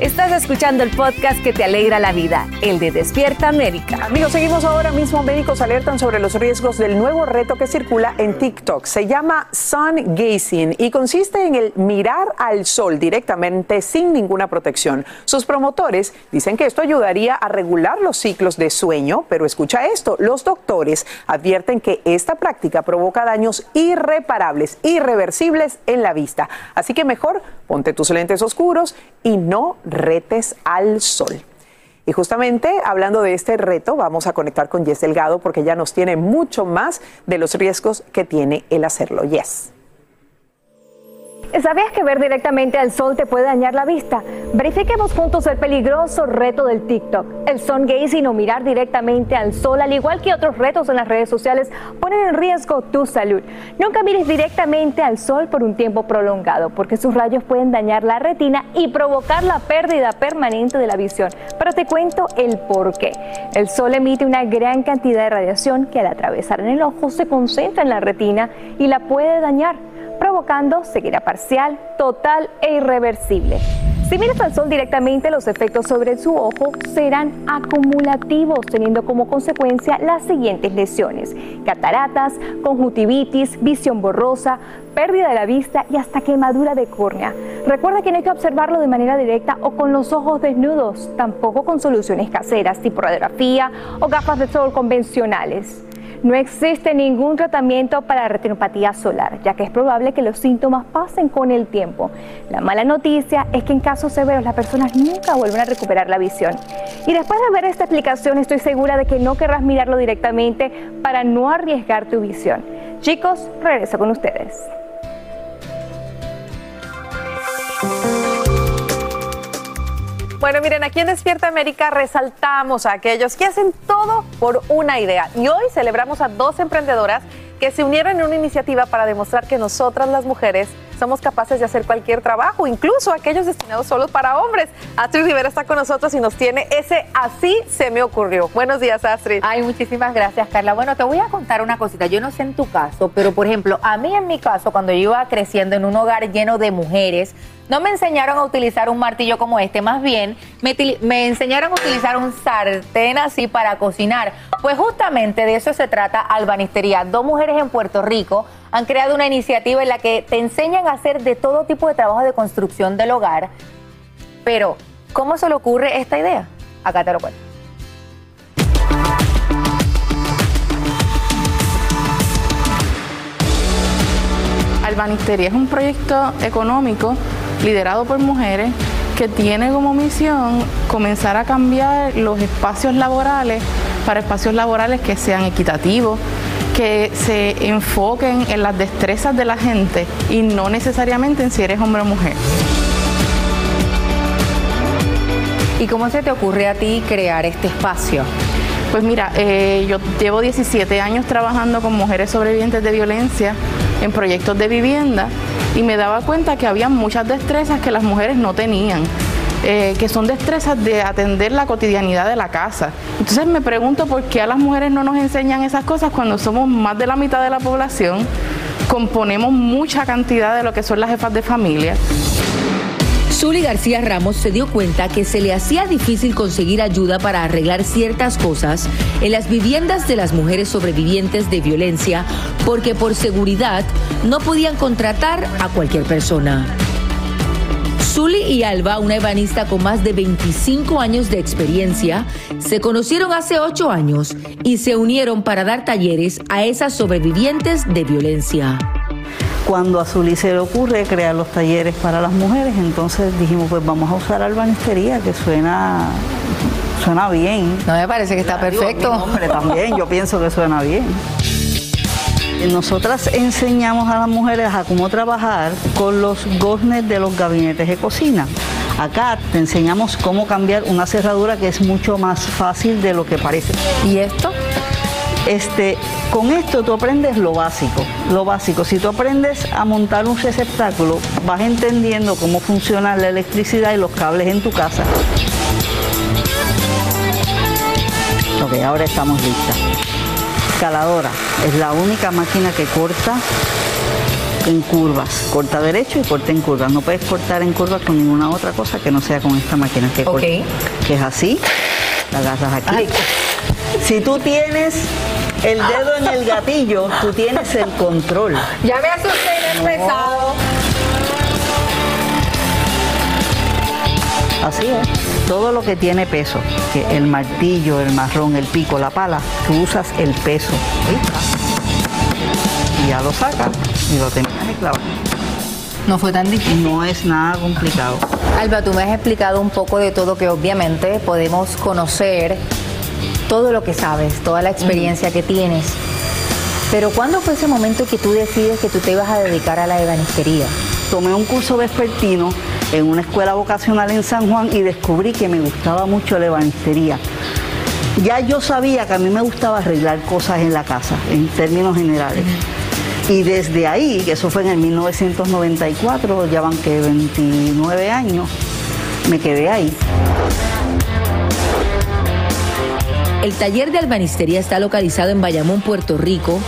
Estás escuchando el podcast que te alegra la vida, el de Despierta América. Amigos, seguimos ahora mismo. Médicos alertan sobre los riesgos del nuevo reto que circula en TikTok. Se llama Sun Gazing y consiste en el mirar al sol directamente sin ninguna protección. Sus promotores dicen que esto ayudaría a regular los ciclos de sueño, pero escucha esto, los doctores advierten que esta práctica provoca daños irreparables, irreversibles en la vista. Así que mejor ponte tus lentes oscuros y no retes al sol. Y justamente hablando de este reto, vamos a conectar con Jess Delgado porque ya nos tiene mucho más de los riesgos que tiene el hacerlo. Yes. ¿Sabías que ver directamente al sol te puede dañar la vista? Verifiquemos juntos el peligroso reto del TikTok. El sun gazing o mirar directamente al sol, al igual que otros retos en las redes sociales, ponen en riesgo tu salud. Nunca mires directamente al sol por un tiempo prolongado, porque sus rayos pueden dañar la retina y provocar la pérdida permanente de la visión. Pero te cuento el por qué. El sol emite una gran cantidad de radiación que al atravesar en el ojo se concentra en la retina y la puede dañar provocando ceguera parcial, total e irreversible. Si miras al sol directamente, los efectos sobre su ojo serán acumulativos, teniendo como consecuencia las siguientes lesiones: cataratas, conjuntivitis, visión borrosa, pérdida de la vista y hasta quemadura de córnea. Recuerda que no hay que observarlo de manera directa o con los ojos desnudos, tampoco con soluciones caseras tipo radiografía o gafas de sol convencionales. No existe ningún tratamiento para retinopatía solar, ya que es probable que los síntomas pasen con el tiempo. La mala noticia es que en casos severos las personas nunca vuelven a recuperar la visión. Y después de ver esta explicación estoy segura de que no querrás mirarlo directamente para no arriesgar tu visión. Chicos, regreso con ustedes. Bueno, miren, aquí en Despierta América resaltamos a aquellos que hacen todo por una idea. Y hoy celebramos a dos emprendedoras que se unieron en una iniciativa para demostrar que nosotras las mujeres somos capaces de hacer cualquier trabajo, incluso aquellos destinados solo para hombres. Astrid Rivera está con nosotros y nos tiene ese así se me ocurrió. Buenos días, Astrid. Ay, muchísimas gracias, Carla. Bueno, te voy a contar una cosita. Yo no sé en tu caso, pero por ejemplo, a mí en mi caso, cuando yo iba creciendo en un hogar lleno de mujeres, no me enseñaron a utilizar un martillo como este, más bien me, enseñaron a utilizar un sartén así para cocinar. Pues justamente de eso se trata Albanistería. Dos mujeres en Puerto Rico han creado una iniciativa en la que te enseñan a hacer de todo tipo de trabajo de construcción del hogar. Pero, ¿cómo se le ocurre esta idea? Acá te lo cuento. Albanistería es un proyecto económico liderado por mujeres, que tiene como misión comenzar a cambiar los espacios laborales para espacios laborales que sean equitativos, que se enfoquen en las destrezas de la gente y no necesariamente en si eres hombre o mujer. ¿Y cómo se te ocurre a ti crear este espacio? Pues mira, eh, yo llevo 17 años trabajando con mujeres sobrevivientes de violencia en proyectos de vivienda y me daba cuenta que había muchas destrezas que las mujeres no tenían. Eh, que son destrezas de atender la cotidianidad de la casa. Entonces me pregunto por qué a las mujeres no nos enseñan esas cosas cuando somos más de la mitad de la población, componemos mucha cantidad de lo que son las jefas de familia. Zuli García Ramos se dio cuenta que se le hacía difícil conseguir ayuda para arreglar ciertas cosas en las viviendas de las mujeres sobrevivientes de violencia porque por seguridad no podían contratar a cualquier persona. Zuli y Alba, una ebanista con más de 25 años de experiencia, se conocieron hace 8 años y se unieron para dar talleres a esas sobrevivientes de violencia. Cuando a Zuli se le ocurre crear los talleres para las mujeres, entonces dijimos, pues vamos a usar albanistería, que suena, suena bien. No me parece que está perfecto. hombre, también, yo pienso que suena bien. Nosotras enseñamos a las mujeres a cómo trabajar con los goznes de los gabinetes de cocina. Acá te enseñamos cómo cambiar una cerradura que es mucho más fácil de lo que parece. ¿Y esto? Este, con esto tú aprendes lo básico, lo básico. Si tú aprendes a montar un receptáculo, vas entendiendo cómo funciona la electricidad y los cables en tu casa. Ok, ahora estamos listas. Escaladora es la única máquina que corta en curvas. Corta derecho y corta en curvas. No puedes cortar en curvas con ninguna otra cosa que no sea con esta máquina que corta. Que es así. La agarras aquí. Si tú tienes el dedo en el gatillo, tú tienes el control. Ya me asusté pesado. Así es. Todo lo que tiene peso, que el martillo, el marrón, el pico, la pala, tú usas el peso. Y ya lo sacas y lo terminas de clavar. No fue tan difícil. No es nada complicado. Alba, tú me has explicado un poco de todo que obviamente podemos conocer todo lo que sabes, toda la experiencia que tienes. Pero ¿cuándo fue ese momento que tú decides que tú te ibas a dedicar a la ebanistería? Tomé un curso vespertino en una escuela vocacional en San Juan y descubrí que me gustaba mucho la ebanistería. Ya yo sabía que a mí me gustaba arreglar cosas en la casa, en términos generales. Y desde ahí, que eso fue en el 1994, ya van que 29 años, me quedé ahí. El taller de albanistería está localizado en Bayamón, Puerto Rico,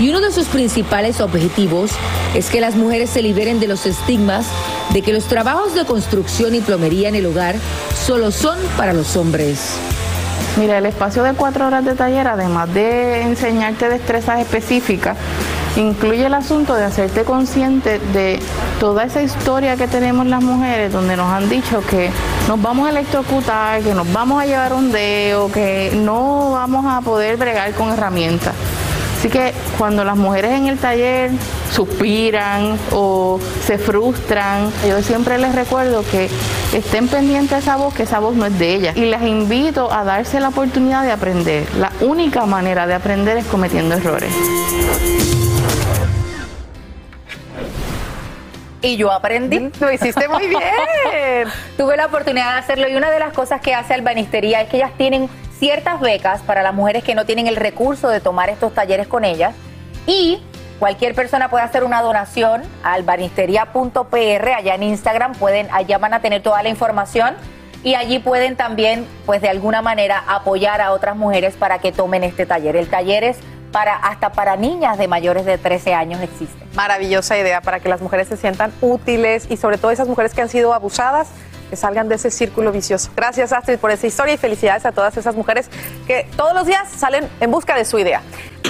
y uno de sus principales objetivos es que las mujeres se liberen de los estigmas de que los trabajos de construcción y plomería en el hogar solo son para los hombres. Mira, el espacio de cuatro horas de taller, además de enseñarte destrezas específicas, incluye el asunto de hacerte consciente de toda esa historia que tenemos las mujeres, donde nos han dicho que nos vamos a electrocutar, que nos vamos a llevar un dedo, que no vamos a poder bregar con herramientas. Así que cuando las mujeres en el taller suspiran o se frustran, yo siempre les recuerdo que estén pendientes de esa voz, que esa voz no es de ellas. Y les invito a darse la oportunidad de aprender. La única manera de aprender es cometiendo errores. Y yo aprendí. Lo hiciste muy bien. Tuve la oportunidad de hacerlo y una de las cosas que hace Albanistería es que ellas tienen ciertas becas para las mujeres que no tienen el recurso de tomar estos talleres con ellas y cualquier persona puede hacer una donación a albanistería.pr allá en Instagram, pueden allá van a tener toda la información y allí pueden también pues de alguna manera apoyar a otras mujeres para que tomen este taller. El taller es para hasta para niñas de mayores de 13 años existe. Maravillosa idea para que las mujeres se sientan útiles y sobre todo esas mujeres que han sido abusadas que salgan de ese círculo vicioso. Gracias Astrid por esa historia y felicidades a todas esas mujeres que todos los días salen en busca de su idea.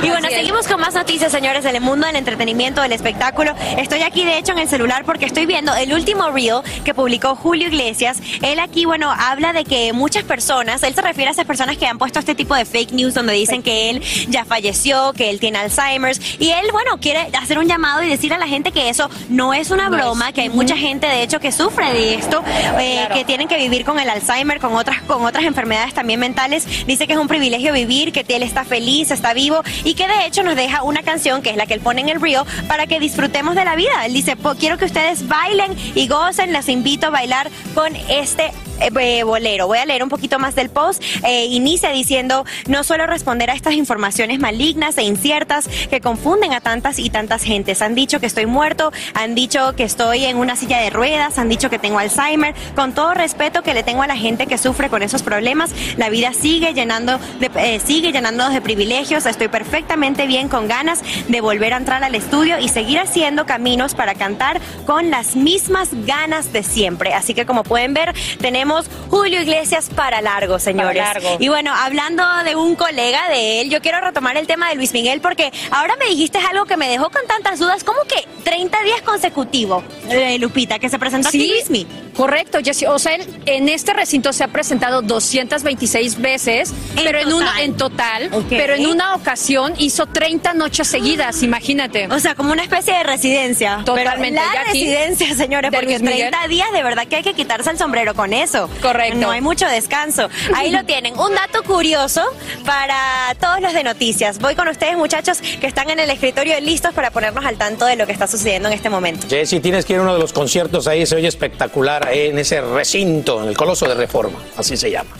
Y bueno, seguimos con más noticias, señores, del mundo del entretenimiento, del espectáculo. Estoy aquí, de hecho, en el celular porque estoy viendo el último reel que publicó Julio Iglesias. Él aquí, bueno, habla de que muchas personas, él se refiere a esas personas que han puesto este tipo de fake news donde dicen que él ya falleció, que él tiene Alzheimer's. Y él, bueno, quiere hacer un llamado y decir a la gente que eso no es una broma, que hay mucha gente, de hecho, que sufre de esto, eh, que tienen que vivir con el Alzheimer, con otras, con otras enfermedades también mentales. Dice que es un privilegio vivir, que él está feliz, está vivo y que de hecho nos deja una canción que es la que él pone en el río para que disfrutemos de la vida. Él dice, quiero que ustedes bailen y gocen, les invito a bailar con este eh, eh, bolero. Voy a leer un poquito más del post. Eh, inicia diciendo, no suelo responder a estas informaciones malignas e inciertas que confunden a tantas y tantas gentes. Han dicho que estoy muerto, han dicho que estoy en una silla de ruedas, han dicho que tengo Alzheimer. Con todo respeto que le tengo a la gente que sufre con esos problemas, la vida sigue llenando de, sigue llenándonos de privilegios. Estoy perfectamente bien con ganas de volver a entrar al estudio y seguir haciendo caminos para cantar con las mismas ganas de siempre. Así que como pueden ver, tenemos Julio Iglesias para largo, señores. Y bueno, hablando de un colega de él, yo quiero retomar el tema de Luis Miguel porque ahora me dijiste algo que me dejó con tantas dudas. ¿Cómo que 30 días consecutivos, eh, Lupita, que se presentó sí, aquí Correcto, Jessy. O sea, en este recinto se ha presentado 226 veces, pero en una en total, pero en una ocasión hizo 30 noches seguidas, imagínate. O sea, como una especie de residencia. Totalmente. la residencia, señores, porque 30 días de verdad que hay que quitarse el sombrero con eso. Correcto. No hay mucho descanso. Ahí lo tienen. Un dato curioso para todos los de noticias. Voy con ustedes, muchachos, que están en el escritorio listos para ponernos al tanto de lo que está sucediendo en este momento. Jessy, tienes que ir a uno de los conciertos ahí, se oye espectacular ahí en ese recinto, en el Coloso de Reforma, así se llama.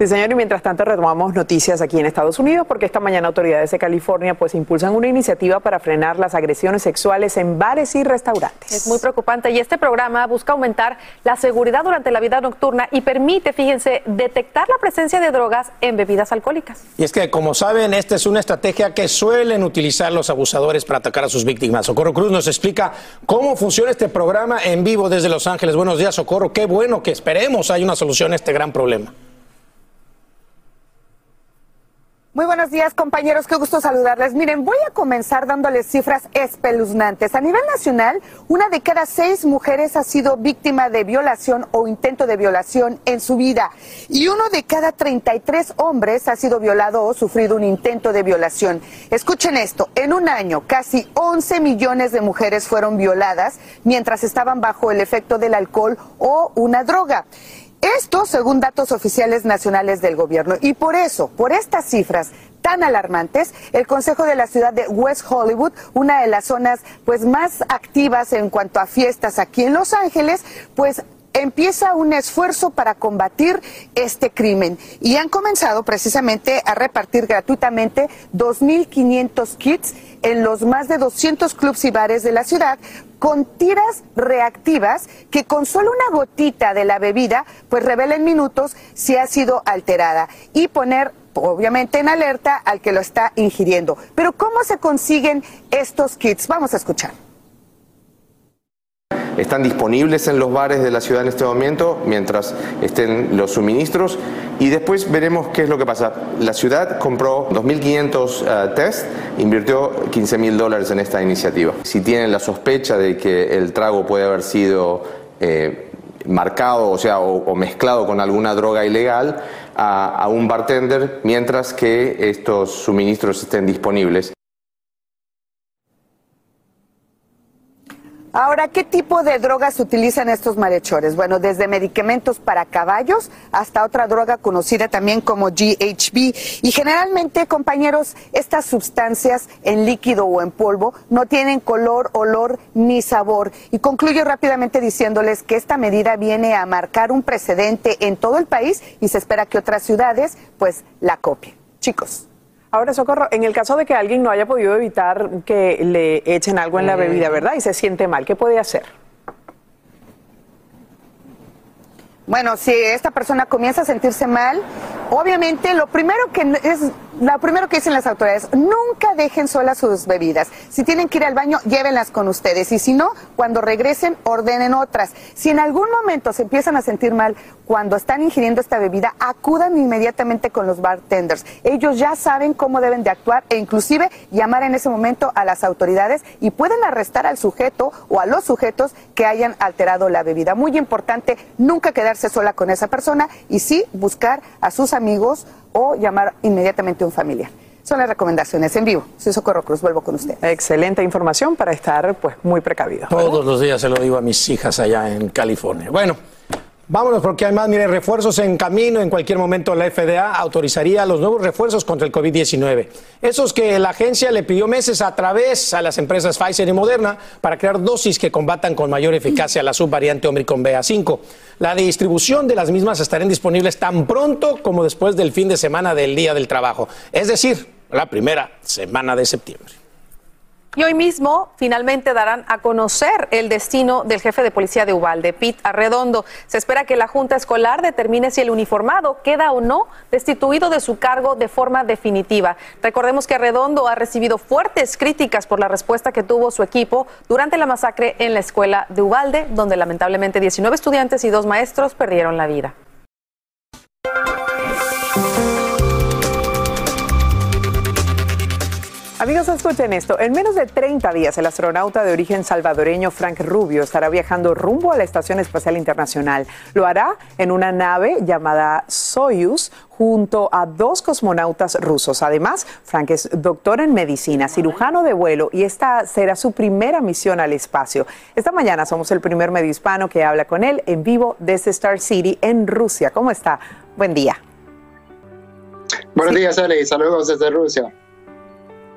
Sí, señor, y mientras tanto retomamos noticias aquí en Estados Unidos porque esta mañana autoridades de California pues impulsan una iniciativa para frenar las agresiones sexuales en bares y restaurantes. Es muy preocupante y este programa busca aumentar la seguridad durante la vida nocturna y permite, fíjense, detectar la presencia de drogas en bebidas alcohólicas. Y es que, como saben, esta es una estrategia que suelen utilizar los abusadores para atacar a sus víctimas. Socorro Cruz nos explica cómo funciona este programa en vivo desde Los Ángeles. Buenos días, Socorro. Qué bueno que esperemos hay una solución a este gran problema. Muy buenos días, compañeros. Qué gusto saludarles. Miren, voy a comenzar dándoles cifras espeluznantes. A nivel nacional, una de cada seis mujeres ha sido víctima de violación o intento de violación en su vida. Y uno de cada 33 hombres ha sido violado o sufrido un intento de violación. Escuchen esto. En un año, casi 11 millones de mujeres fueron violadas mientras estaban bajo el efecto del alcohol o una droga. Esto según datos oficiales nacionales del gobierno. Y por eso, por estas cifras tan alarmantes, el Consejo de la Ciudad de West Hollywood, una de las zonas pues más activas en cuanto a fiestas aquí en Los Ángeles, pues empieza un esfuerzo para combatir este crimen y han comenzado precisamente a repartir gratuitamente 2.500 kits en los más de 200 clubs y bares de la ciudad con tiras reactivas que con solo una gotita de la bebida pues revelen minutos si ha sido alterada y poner obviamente en alerta al que lo está ingiriendo. Pero ¿cómo se consiguen estos kits? Vamos a escuchar. Están disponibles en los bares de la ciudad en este momento mientras estén los suministros y después veremos qué es lo que pasa. La ciudad compró 2.500 uh, test, invirtió 15 mil dólares en esta iniciativa. Si tienen la sospecha de que el trago puede haber sido eh, marcado, o sea, o, mezclado con alguna droga ilegal, a un bartender mientras que estos suministros estén disponibles. Ahora, ¿qué tipo de drogas utilizan estos malhechores? Bueno, desde medicamentos para caballos hasta otra droga conocida también como GHB. Y generalmente, compañeros, estas sustancias en líquido o en polvo no tienen color, olor ni sabor. Y concluyo rápidamente diciéndoles que esta medida viene a marcar un precedente en todo el país y se espera que otras ciudades pues la copien. Chicos. Ahora, Socorro, en el caso de que alguien no haya podido evitar que le echen algo en la bebida, ¿verdad? Y se siente mal, ¿qué puede hacer? Bueno, si esta persona comienza a sentirse mal, obviamente lo primero que es lo primero que dicen las autoridades, nunca dejen solas sus bebidas. Si tienen que ir al baño, llévenlas con ustedes. Y si no, cuando regresen, ordenen otras. Si en algún momento se empiezan a sentir mal cuando están ingiriendo esta bebida, acudan inmediatamente con los bartenders. Ellos ya saben cómo deben de actuar e inclusive llamar en ese momento a las autoridades y pueden arrestar al sujeto o a los sujetos que hayan alterado la bebida. Muy importante, nunca quedarse sola con esa persona y sí buscar a sus amigos o llamar inmediatamente a un familiar. Son las recomendaciones en vivo. Soy Socorro Cruz, vuelvo con usted. Excelente información para estar pues muy precavido. Todos los días se lo digo a mis hijas allá en California. Bueno, Vámonos porque hay más, mire, refuerzos en camino. En cualquier momento la FDA autorizaría los nuevos refuerzos contra el COVID-19. Esos que la agencia le pidió meses a través a las empresas Pfizer y Moderna para crear dosis que combatan con mayor eficacia la subvariante Omicron BA5. La distribución de las mismas estarán disponibles tan pronto como después del fin de semana del Día del Trabajo, es decir, la primera semana de septiembre. Y hoy mismo finalmente darán a conocer el destino del jefe de policía de Ubalde, Pete Arredondo. Se espera que la Junta Escolar determine si el uniformado queda o no destituido de su cargo de forma definitiva. Recordemos que Arredondo ha recibido fuertes críticas por la respuesta que tuvo su equipo durante la masacre en la escuela de Ubalde, donde lamentablemente 19 estudiantes y dos maestros perdieron la vida. Amigos, escuchen esto. En menos de 30 días, el astronauta de origen salvadoreño Frank Rubio estará viajando rumbo a la Estación Espacial Internacional. Lo hará en una nave llamada Soyuz junto a dos cosmonautas rusos. Además, Frank es doctor en medicina, cirujano de vuelo y esta será su primera misión al espacio. Esta mañana somos el primer medio hispano que habla con él en vivo desde Star City en Rusia. ¿Cómo está? Buen día. Buenos días, Eli. Saludos desde Rusia.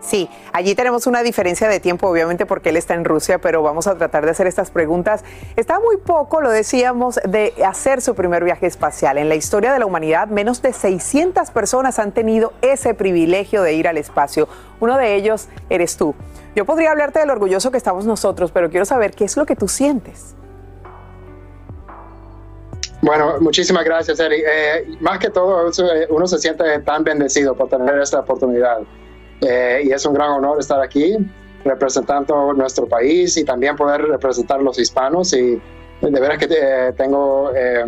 Sí, allí tenemos una diferencia de tiempo, obviamente, porque él está en Rusia, pero vamos a tratar de hacer estas preguntas. Está muy poco, lo decíamos, de hacer su primer viaje espacial. En la historia de la humanidad, menos de 600 personas han tenido ese privilegio de ir al espacio. Uno de ellos eres tú. Yo podría hablarte del orgulloso que estamos nosotros, pero quiero saber qué es lo que tú sientes. Bueno, muchísimas gracias, Eri. Eh, más que todo, uno se siente tan bendecido por tener esta oportunidad. Eh, y es un gran honor estar aquí representando nuestro país y también poder representar a los hispanos y de veras que eh, tengo, eh,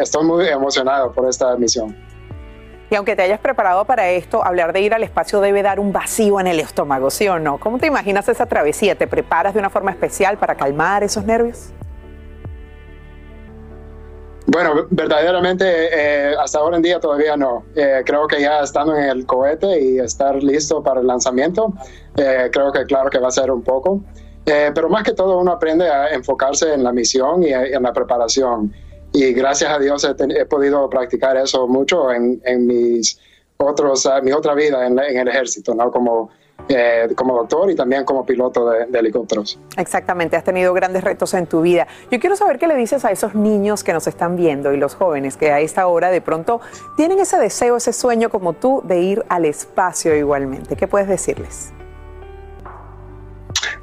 estoy muy emocionado por esta misión. Y aunque te hayas preparado para esto, hablar de ir al espacio debe dar un vacío en el estómago, ¿sí o no? ¿Cómo te imaginas esa travesía? ¿Te preparas de una forma especial para calmar esos nervios? Bueno, verdaderamente eh, hasta ahora en día todavía no. Eh, creo que ya estando en el cohete y estar listo para el lanzamiento, eh, creo que claro que va a ser un poco. pero más que todo uno aprende a enfocarse en la misión y en la preparación. Y gracias a Dios he, podido practicar eso mucho en, mis otros, mi otra vida en, en el ejército, ¿no? Como eh, como doctor y también como piloto de, helicópteros. Exactamente, has tenido grandes retos en tu vida. Yo quiero saber qué le dices a esos niños que nos están viendo y los jóvenes que a esta hora de pronto tienen ese deseo, ese sueño como tú de ir al espacio igualmente. ¿Qué puedes decirles?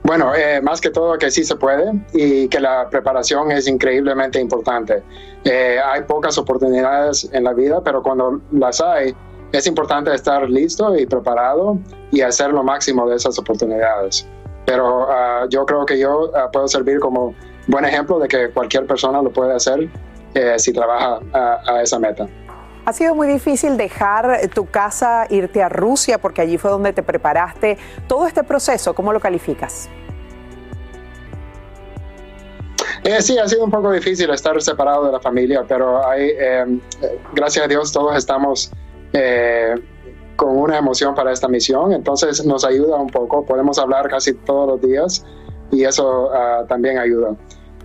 Bueno, eh, más que todo que sí se puede y que la preparación es increíblemente importante. Eh, hay pocas oportunidades en la vida, pero cuando las hay, es importante estar listo y preparado y hacer lo máximo de esas oportunidades. Pero ah, yo creo que yo ah, puedo servir como buen ejemplo de que cualquier persona lo puede hacer eh, si trabaja a, esa meta. Ha sido muy difícil dejar tu casa, irte a Rusia, porque allí fue donde te preparaste. Todo este proceso, ¿cómo lo calificas? Eh, sí, ha sido un poco difícil estar separado de la familia, pero hay, eh, gracias a Dios todos estamos con una emoción para esta misión, entonces nos ayuda un poco, podemos hablar casi todos los días y eso ah, también ayuda.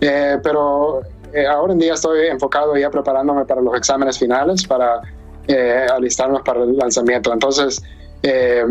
pero eh, ahora en día estoy enfocado ya preparándome para los exámenes finales, para eh, alistarnos para el lanzamiento. Entonces, eh,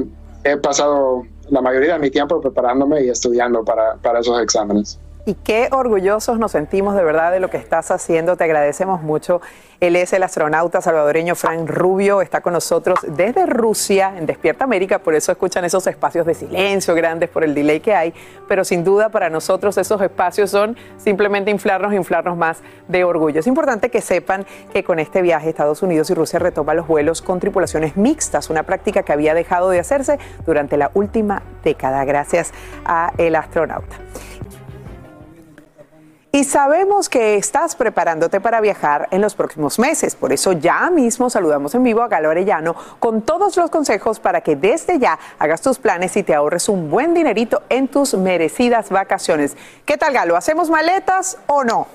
he pasado la mayoría de mi tiempo preparándome y estudiando para esos exámenes. Y qué orgullosos nos sentimos de verdad de lo que estás haciendo. Te agradecemos mucho. Él es el astronauta salvadoreño Frank Rubio. Está con nosotros desde Rusia en Despierta América. Por eso escuchan esos espacios de silencio grandes por el delay que hay. Pero sin duda para nosotros esos espacios son simplemente inflarnos, inflarnos más de orgullo. Es importante que sepan que con este viaje Estados Unidos y Rusia retoma los vuelos con tripulaciones mixtas, una práctica que había dejado de hacerse durante la última década. Gracias a el astronauta. Y sabemos que estás preparándote para viajar en los próximos meses. Por eso ya mismo saludamos en vivo a Galo Arellano con todos los consejos para que desde ya hagas tus planes y te ahorres un buen dinerito en tus merecidas vacaciones. ¿Qué tal, Galo? ¿Hacemos maletas o no?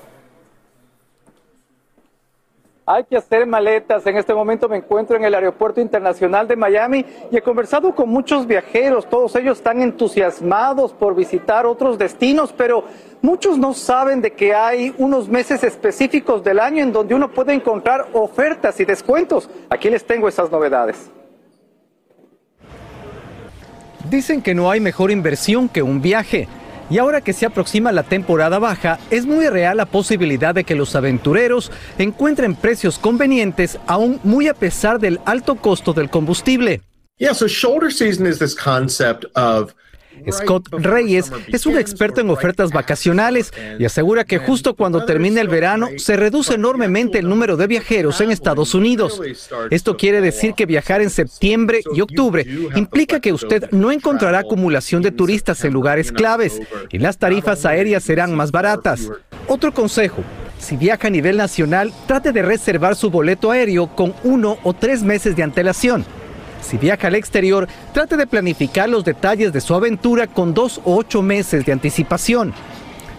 Hay que hacer maletas. En este momento me encuentro en el Aeropuerto Internacional de Miami y he conversado con muchos viajeros. Todos ellos están entusiasmados por visitar otros destinos, pero Muchos no saben de que hay unos meses específicos del año en donde uno puede encontrar ofertas y descuentos. Aquí les tengo esas novedades. Dicen que no hay mejor inversión que un viaje. Y ahora que se aproxima la temporada baja, es muy real la posibilidad de que los aventureros encuentren precios convenientes, aún muy a pesar del alto costo del combustible. Yeah, so shoulder season is this concept of Scott Reyes es un experto en ofertas vacacionales y asegura que justo cuando termina el verano se reduce enormemente el número de viajeros en Estados Unidos. Esto quiere decir que viajar en septiembre y octubre implica que usted no encontrará acumulación de turistas en lugares claves y las tarifas aéreas serán más baratas. Otro consejo, si viaja a nivel nacional, trate de reservar su boleto aéreo con uno o tres meses de antelación. Si viaja al exterior, trate de planificar los detalles de su aventura con dos o ocho meses de anticipación.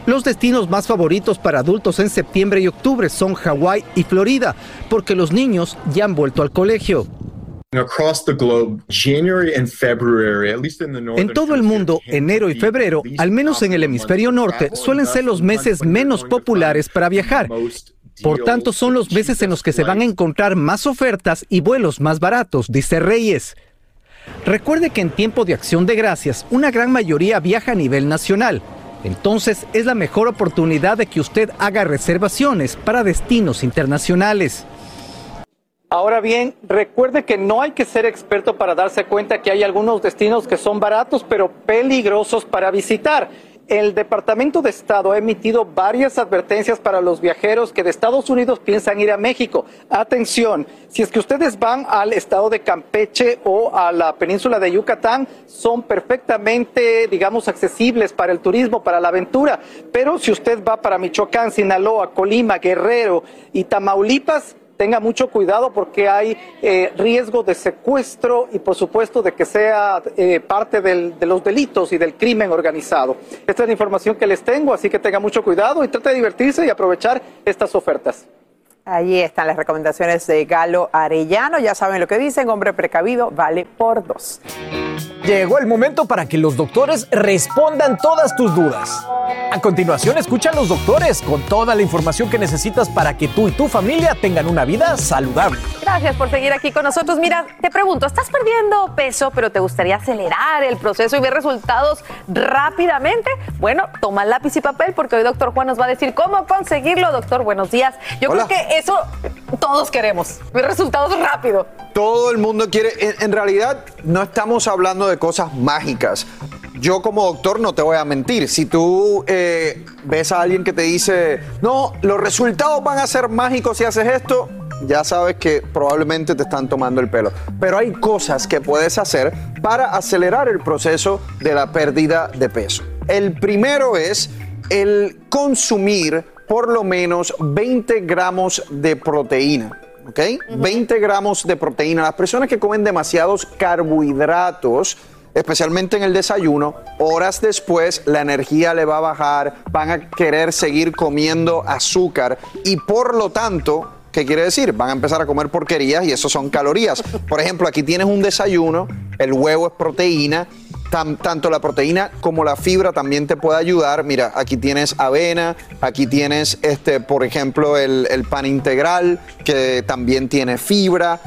Los destinos más favoritos para adultos en septiembre y octubre son Hawái y Florida, porque los niños ya han vuelto al colegio. En todo el mundo, enero y febrero, al menos en el hemisferio norte, suelen ser los meses menos populares para viajar. Por tanto, son los meses en los que se van a encontrar más ofertas y vuelos más baratos, dice Reyes. Recuerde que en tiempo de acción de gracias, una gran mayoría viaja a nivel nacional. Entonces es la mejor oportunidad de que usted haga reservaciones para destinos internacionales. Ahora bien, recuerde que no hay que ser experto para darse cuenta que hay algunos destinos que son baratos pero peligrosos para visitar el Departamento de Estado ha emitido varias advertencias para los viajeros que de Estados Unidos piensan ir a México. Atención, si es que ustedes van al estado de Campeche o a la península de Yucatán, son perfectamente, digamos, accesibles para el turismo, para la aventura. Pero si usted va para Michoacán, Sinaloa, Colima, Guerrero y Tamaulipas, tenga mucho cuidado porque hay eh, riesgo de secuestro y por supuesto de que sea eh, parte de los delitos y del crimen organizado. Esta es la información que les tengo, así que tenga mucho cuidado y trate de divertirse y aprovechar estas ofertas. Allí están las recomendaciones de Galo Arellano. Ya saben lo que dicen, hombre precavido vale por dos. Llegó el momento para que los doctores respondan todas tus dudas. A continuación, escucha a los doctores con toda la información que necesitas para que tú y tu familia tengan una vida saludable. Gracias por seguir aquí con nosotros. Mira, te pregunto, ¿estás perdiendo peso, pero te gustaría acelerar el proceso y ver resultados rápidamente? Bueno, toma lápiz y papel porque hoy doctor Juan nos va a decir cómo conseguirlo. Doctor, buenos días. Yo creo que eso todos queremos, resultados rápido. Todo el mundo quiere, en, realidad no estamos hablando de cosas mágicas. Yo como doctor no te voy a mentir. Si tú eh, ves a alguien que te dice, no, los resultados van a ser mágicos si haces esto, ya sabes que probablemente te están tomando el pelo. Pero hay cosas que puedes hacer para acelerar el proceso de la pérdida de peso. El primero es el consumir por lo menos 20 gramos de proteína. ¿Ok? 20 gramos de proteína. Las personas que comen demasiados carbohidratos, especialmente en el desayuno, horas después la energía le va a bajar, van a querer seguir comiendo azúcar y por lo tanto, ¿qué quiere decir? Van a empezar a comer porquerías y eso son calorías. Por ejemplo, aquí tienes un desayuno, el huevo es proteína, Tan- tanto la proteína como la fibra también te puede ayudar. Mira, aquí tienes avena, aquí tienes, este, por ejemplo, el, el pan integral, que también tiene fibra.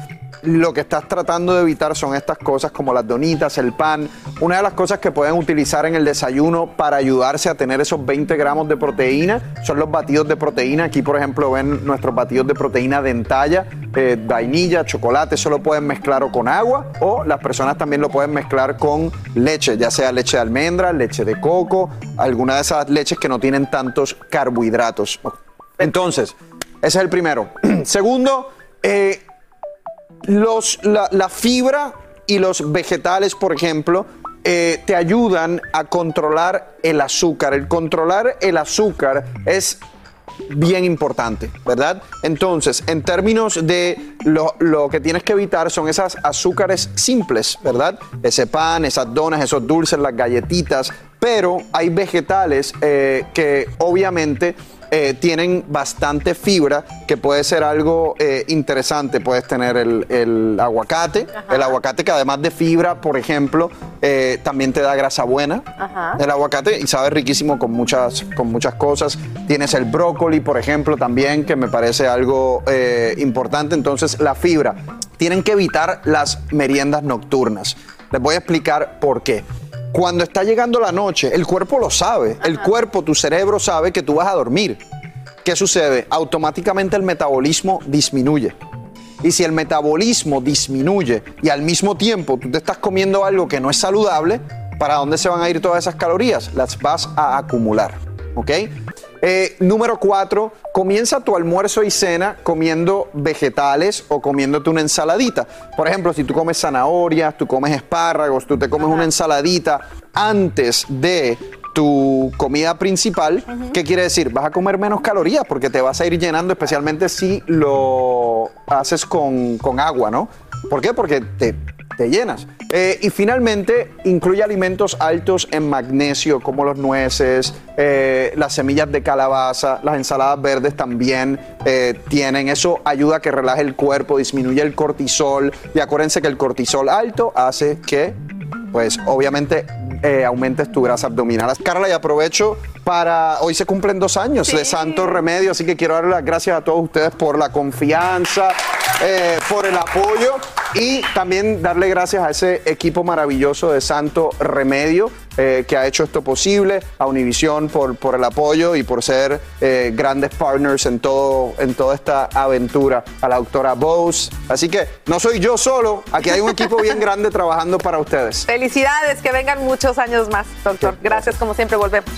Lo que estás tratando de evitar son estas cosas como las donitas, el pan. Una de las cosas que pueden utilizar en el desayuno para ayudarse a tener esos 20 gramos de proteína son los batidos de proteína. Aquí, por ejemplo, ven nuestros batidos de proteína de entalla, eh, vainilla, chocolate. Eso lo pueden mezclar o con agua o las personas también lo pueden mezclar con leche, ya sea leche de almendra, leche de coco, alguna de esas leches que no tienen tantos carbohidratos. Entonces, ese es el primero. Segundo, eh, los, la, fibra y los vegetales, por ejemplo, eh, te ayudan a controlar el azúcar. El controlar el azúcar es bien importante, ¿verdad? Entonces, en términos de lo, lo que tienes que evitar son esas azúcares simples, ¿verdad? Ese pan, esas donas, esos dulces, las galletitas, pero hay vegetales eh, que obviamente eh, tienen bastante fibra, que puede ser algo eh, interesante. Puedes tener el, el aguacate, el aguacate que además de fibra, por ejemplo, eh, también te da grasa buena. Ajá. El aguacate y sabe riquísimo con muchas, con muchas cosas. Tienes el brócoli, por ejemplo, también, que me parece algo importante. Entonces, la fibra. Tienen que evitar las meriendas nocturnas. Les voy a explicar por qué. Cuando está llegando la noche, el cuerpo lo sabe. El cuerpo, tu cerebro sabe que tú vas a dormir. ¿Qué sucede? Automáticamente el metabolismo disminuye. Y si el metabolismo disminuye y al mismo tiempo tú te estás comiendo algo que no es saludable, ¿para dónde se van a ir todas esas calorías? Las vas a acumular. ¿Ok? Eh, número cuatro, comienza tu almuerzo y cena comiendo vegetales o comiéndote una ensaladita. Por ejemplo, si tú comes zanahorias, tú comes espárragos, tú te comes una ensaladita antes de tu comida principal, ¿qué quiere decir? Vas a comer menos calorías porque te vas a ir llenando, especialmente si lo haces con, con agua, ¿no? ¿Por qué? Porque te, te llenas. Eh, y finalmente, incluye alimentos altos en magnesio, como los nueces, eh, las semillas de calabaza, las ensaladas verdes también eh, tienen. Eso ayuda a que relaje el cuerpo, disminuye el cortisol. Y acuérdense que el cortisol alto hace que, pues, obviamente, aumentes tu grasa abdominal. Carla, y aprovecho para. Hoy se cumplen dos años de Santo Remedio, así que quiero darle las gracias a todos ustedes por la confianza, eh, por el apoyo y también darle gracias a ese equipo maravilloso de Santo Remedio eh, que ha hecho esto posible, a Univisión por, por el apoyo y por ser eh, grandes partners en, todo, en toda esta aventura, a la doctora Bose. Así que no soy yo solo, aquí hay un equipo bien grande trabajando para ustedes. Felicidades, que vengan muchos años más, doctor. Gracias, como siempre, volvemos.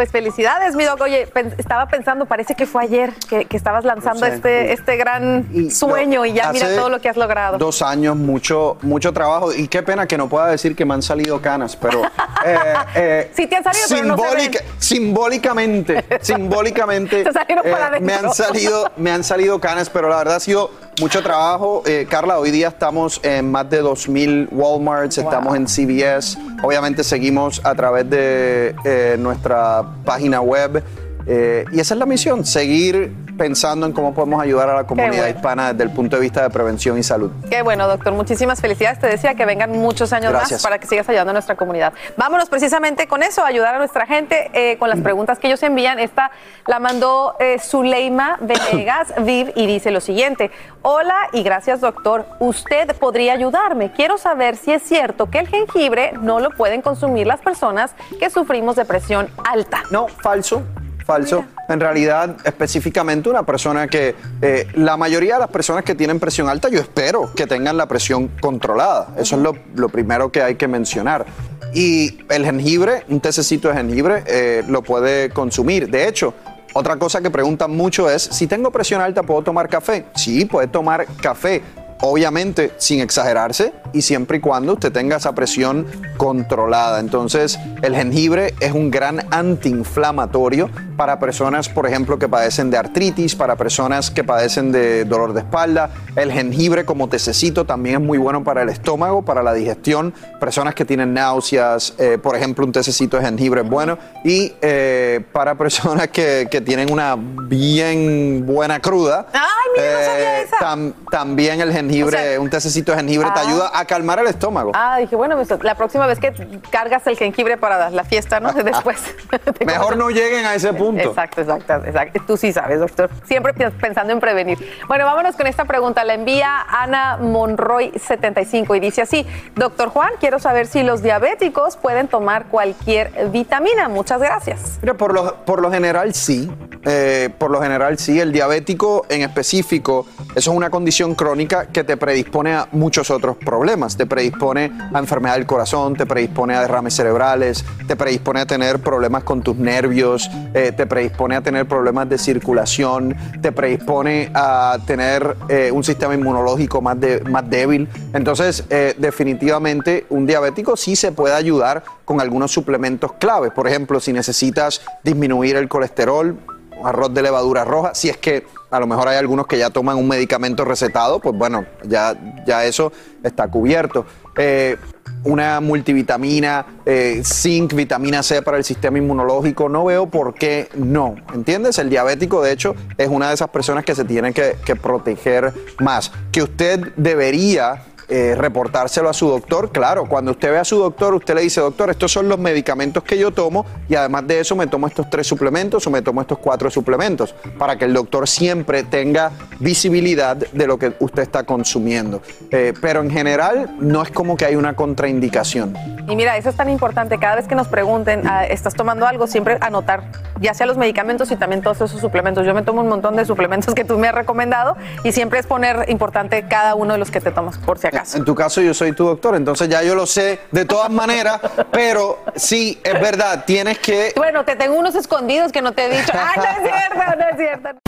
Pues felicidades, mi doc. Oye, pen- estaba pensando, parece que fue ayer que, que estabas lanzando este, este gran sueño y ya mira todo lo que has logrado. Dos años, mucho, mucho trabajo. Y qué pena que no pueda decir que me han salido canas, pero. eh, eh, Sí te han salido, pero no se ven. simbólica- Simbólicamente, simbólicamente. Te salieron para adentro. me han salido, me han salido canas, pero la verdad ha sido mucho trabajo. Eh, Carla, hoy día estamos en más de 2.000 Walmarts, estamos en CVS. Obviamente seguimos a través de eh, nuestra página web. Eh, y esa es la misión, seguir pensando en cómo podemos ayudar a la comunidad bueno. hispana desde el punto de vista de prevención y salud. Qué bueno, doctor. Muchísimas felicidades. Te decía que vengan muchos años más para que sigas ayudando a nuestra comunidad. Vámonos precisamente con eso, ayudar a nuestra gente eh, con las preguntas que ellos envían. Esta la mandó eh, Zuleima Venegas Viv y dice lo siguiente. Hola y gracias, doctor. Usted podría ayudarme. Quiero saber si es cierto que el jengibre no lo pueden consumir las personas que sufrimos de presión alta. No, falso. Falso. En realidad, específicamente una persona que, eh, la mayoría de las personas que tienen presión alta, yo espero que tengan la presión controlada. Eso es lo, lo primero que hay que mencionar. Y el jengibre, un tececito de jengibre, eh, lo puede consumir. De hecho, otra cosa que preguntan mucho es, si tengo presión alta, ¿puedo tomar café? Sí, puede tomar café. Obviamente sin exagerarse y siempre y cuando usted tenga esa presión controlada. Entonces, el jengibre es un gran antiinflamatorio para personas, por ejemplo, que padecen de artritis, para personas que padecen de dolor de espalda. El jengibre como tececito también es muy bueno para el estómago, para la digestión. Personas que tienen náuseas, eh, por ejemplo, un tececito de jengibre es bueno. Y eh, para personas que, que tienen una bien buena cruda. Ay, mira, no sabía eh, tam- también el jengibre, un tececito de jengibre te Ah. ayuda a calmar el estómago. Ah, dije, bueno, pues, la próxima vez que cargas el jengibre para la fiesta, ¿no? Después. Mejor no lleguen a ese punto. Exacto, exacto, exacto. Tú sí sabes, doctor. Siempre pensando en prevenir. Bueno, vámonos con esta pregunta. La envía Ana Monroy75 y dice así, doctor Juan, quiero saber si los diabéticos pueden tomar cualquier vitamina. Muchas gracias. Mira, por lo, por lo general sí. Eh, por lo general sí. El diabético en específico, eso es una condición crónica que te predispone a muchos otros problemas. Te predispone a enfermedad del corazón, te predispone a derrames cerebrales, te predispone a tener problemas con tus nervios, eh, te predispone a tener problemas de circulación, te predispone a tener eh, un sistema inmunológico más, de- más débil. Entonces, eh, definitivamente, un diabético sí se puede ayudar con algunos suplementos claves. Por ejemplo, si necesitas disminuir el colesterol, arroz de levadura roja, si es que a lo mejor hay algunos que ya toman un medicamento recetado, pues bueno, ya, ya eso está cubierto. Eh, una multivitamina, eh, zinc, vitamina C para el sistema inmunológico, no veo por qué no, ¿entiendes? El diabético, de hecho, es una de esas personas que se tiene que, que proteger más. Que usted debería eh, reportárselo a su doctor. Claro, cuando usted ve a su doctor, usted le dice, doctor, estos son los medicamentos que yo tomo y además de eso me tomo estos tres suplementos o me tomo estos cuatro suplementos, para que el doctor siempre tenga visibilidad de lo que usted está consumiendo. Eh, pero en general no es como que hay una contraindicación. Y mira, eso es tan importante. Cada vez que nos pregunten, ah, ¿estás tomando algo? Siempre anotar, ya sea los medicamentos y también todos esos suplementos. Yo me tomo un montón de suplementos que tú me has recomendado y siempre es poner importante cada uno de los que te tomas, por si acaso. En tu caso yo soy tu doctor, entonces ya yo lo sé de todas maneras, pero sí, es verdad, tienes que... Bueno, te tengo unos escondidos que no te he dicho. ¡Ay, no es cierto, no es cierto!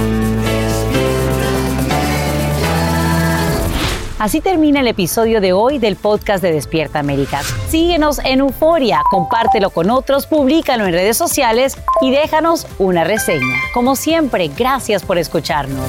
Así termina el episodio de hoy del podcast de Despierta América. Síguenos en Euforia, compártelo con otros, públicalo en redes sociales y déjanos una reseña. Como siempre, gracias por escucharnos.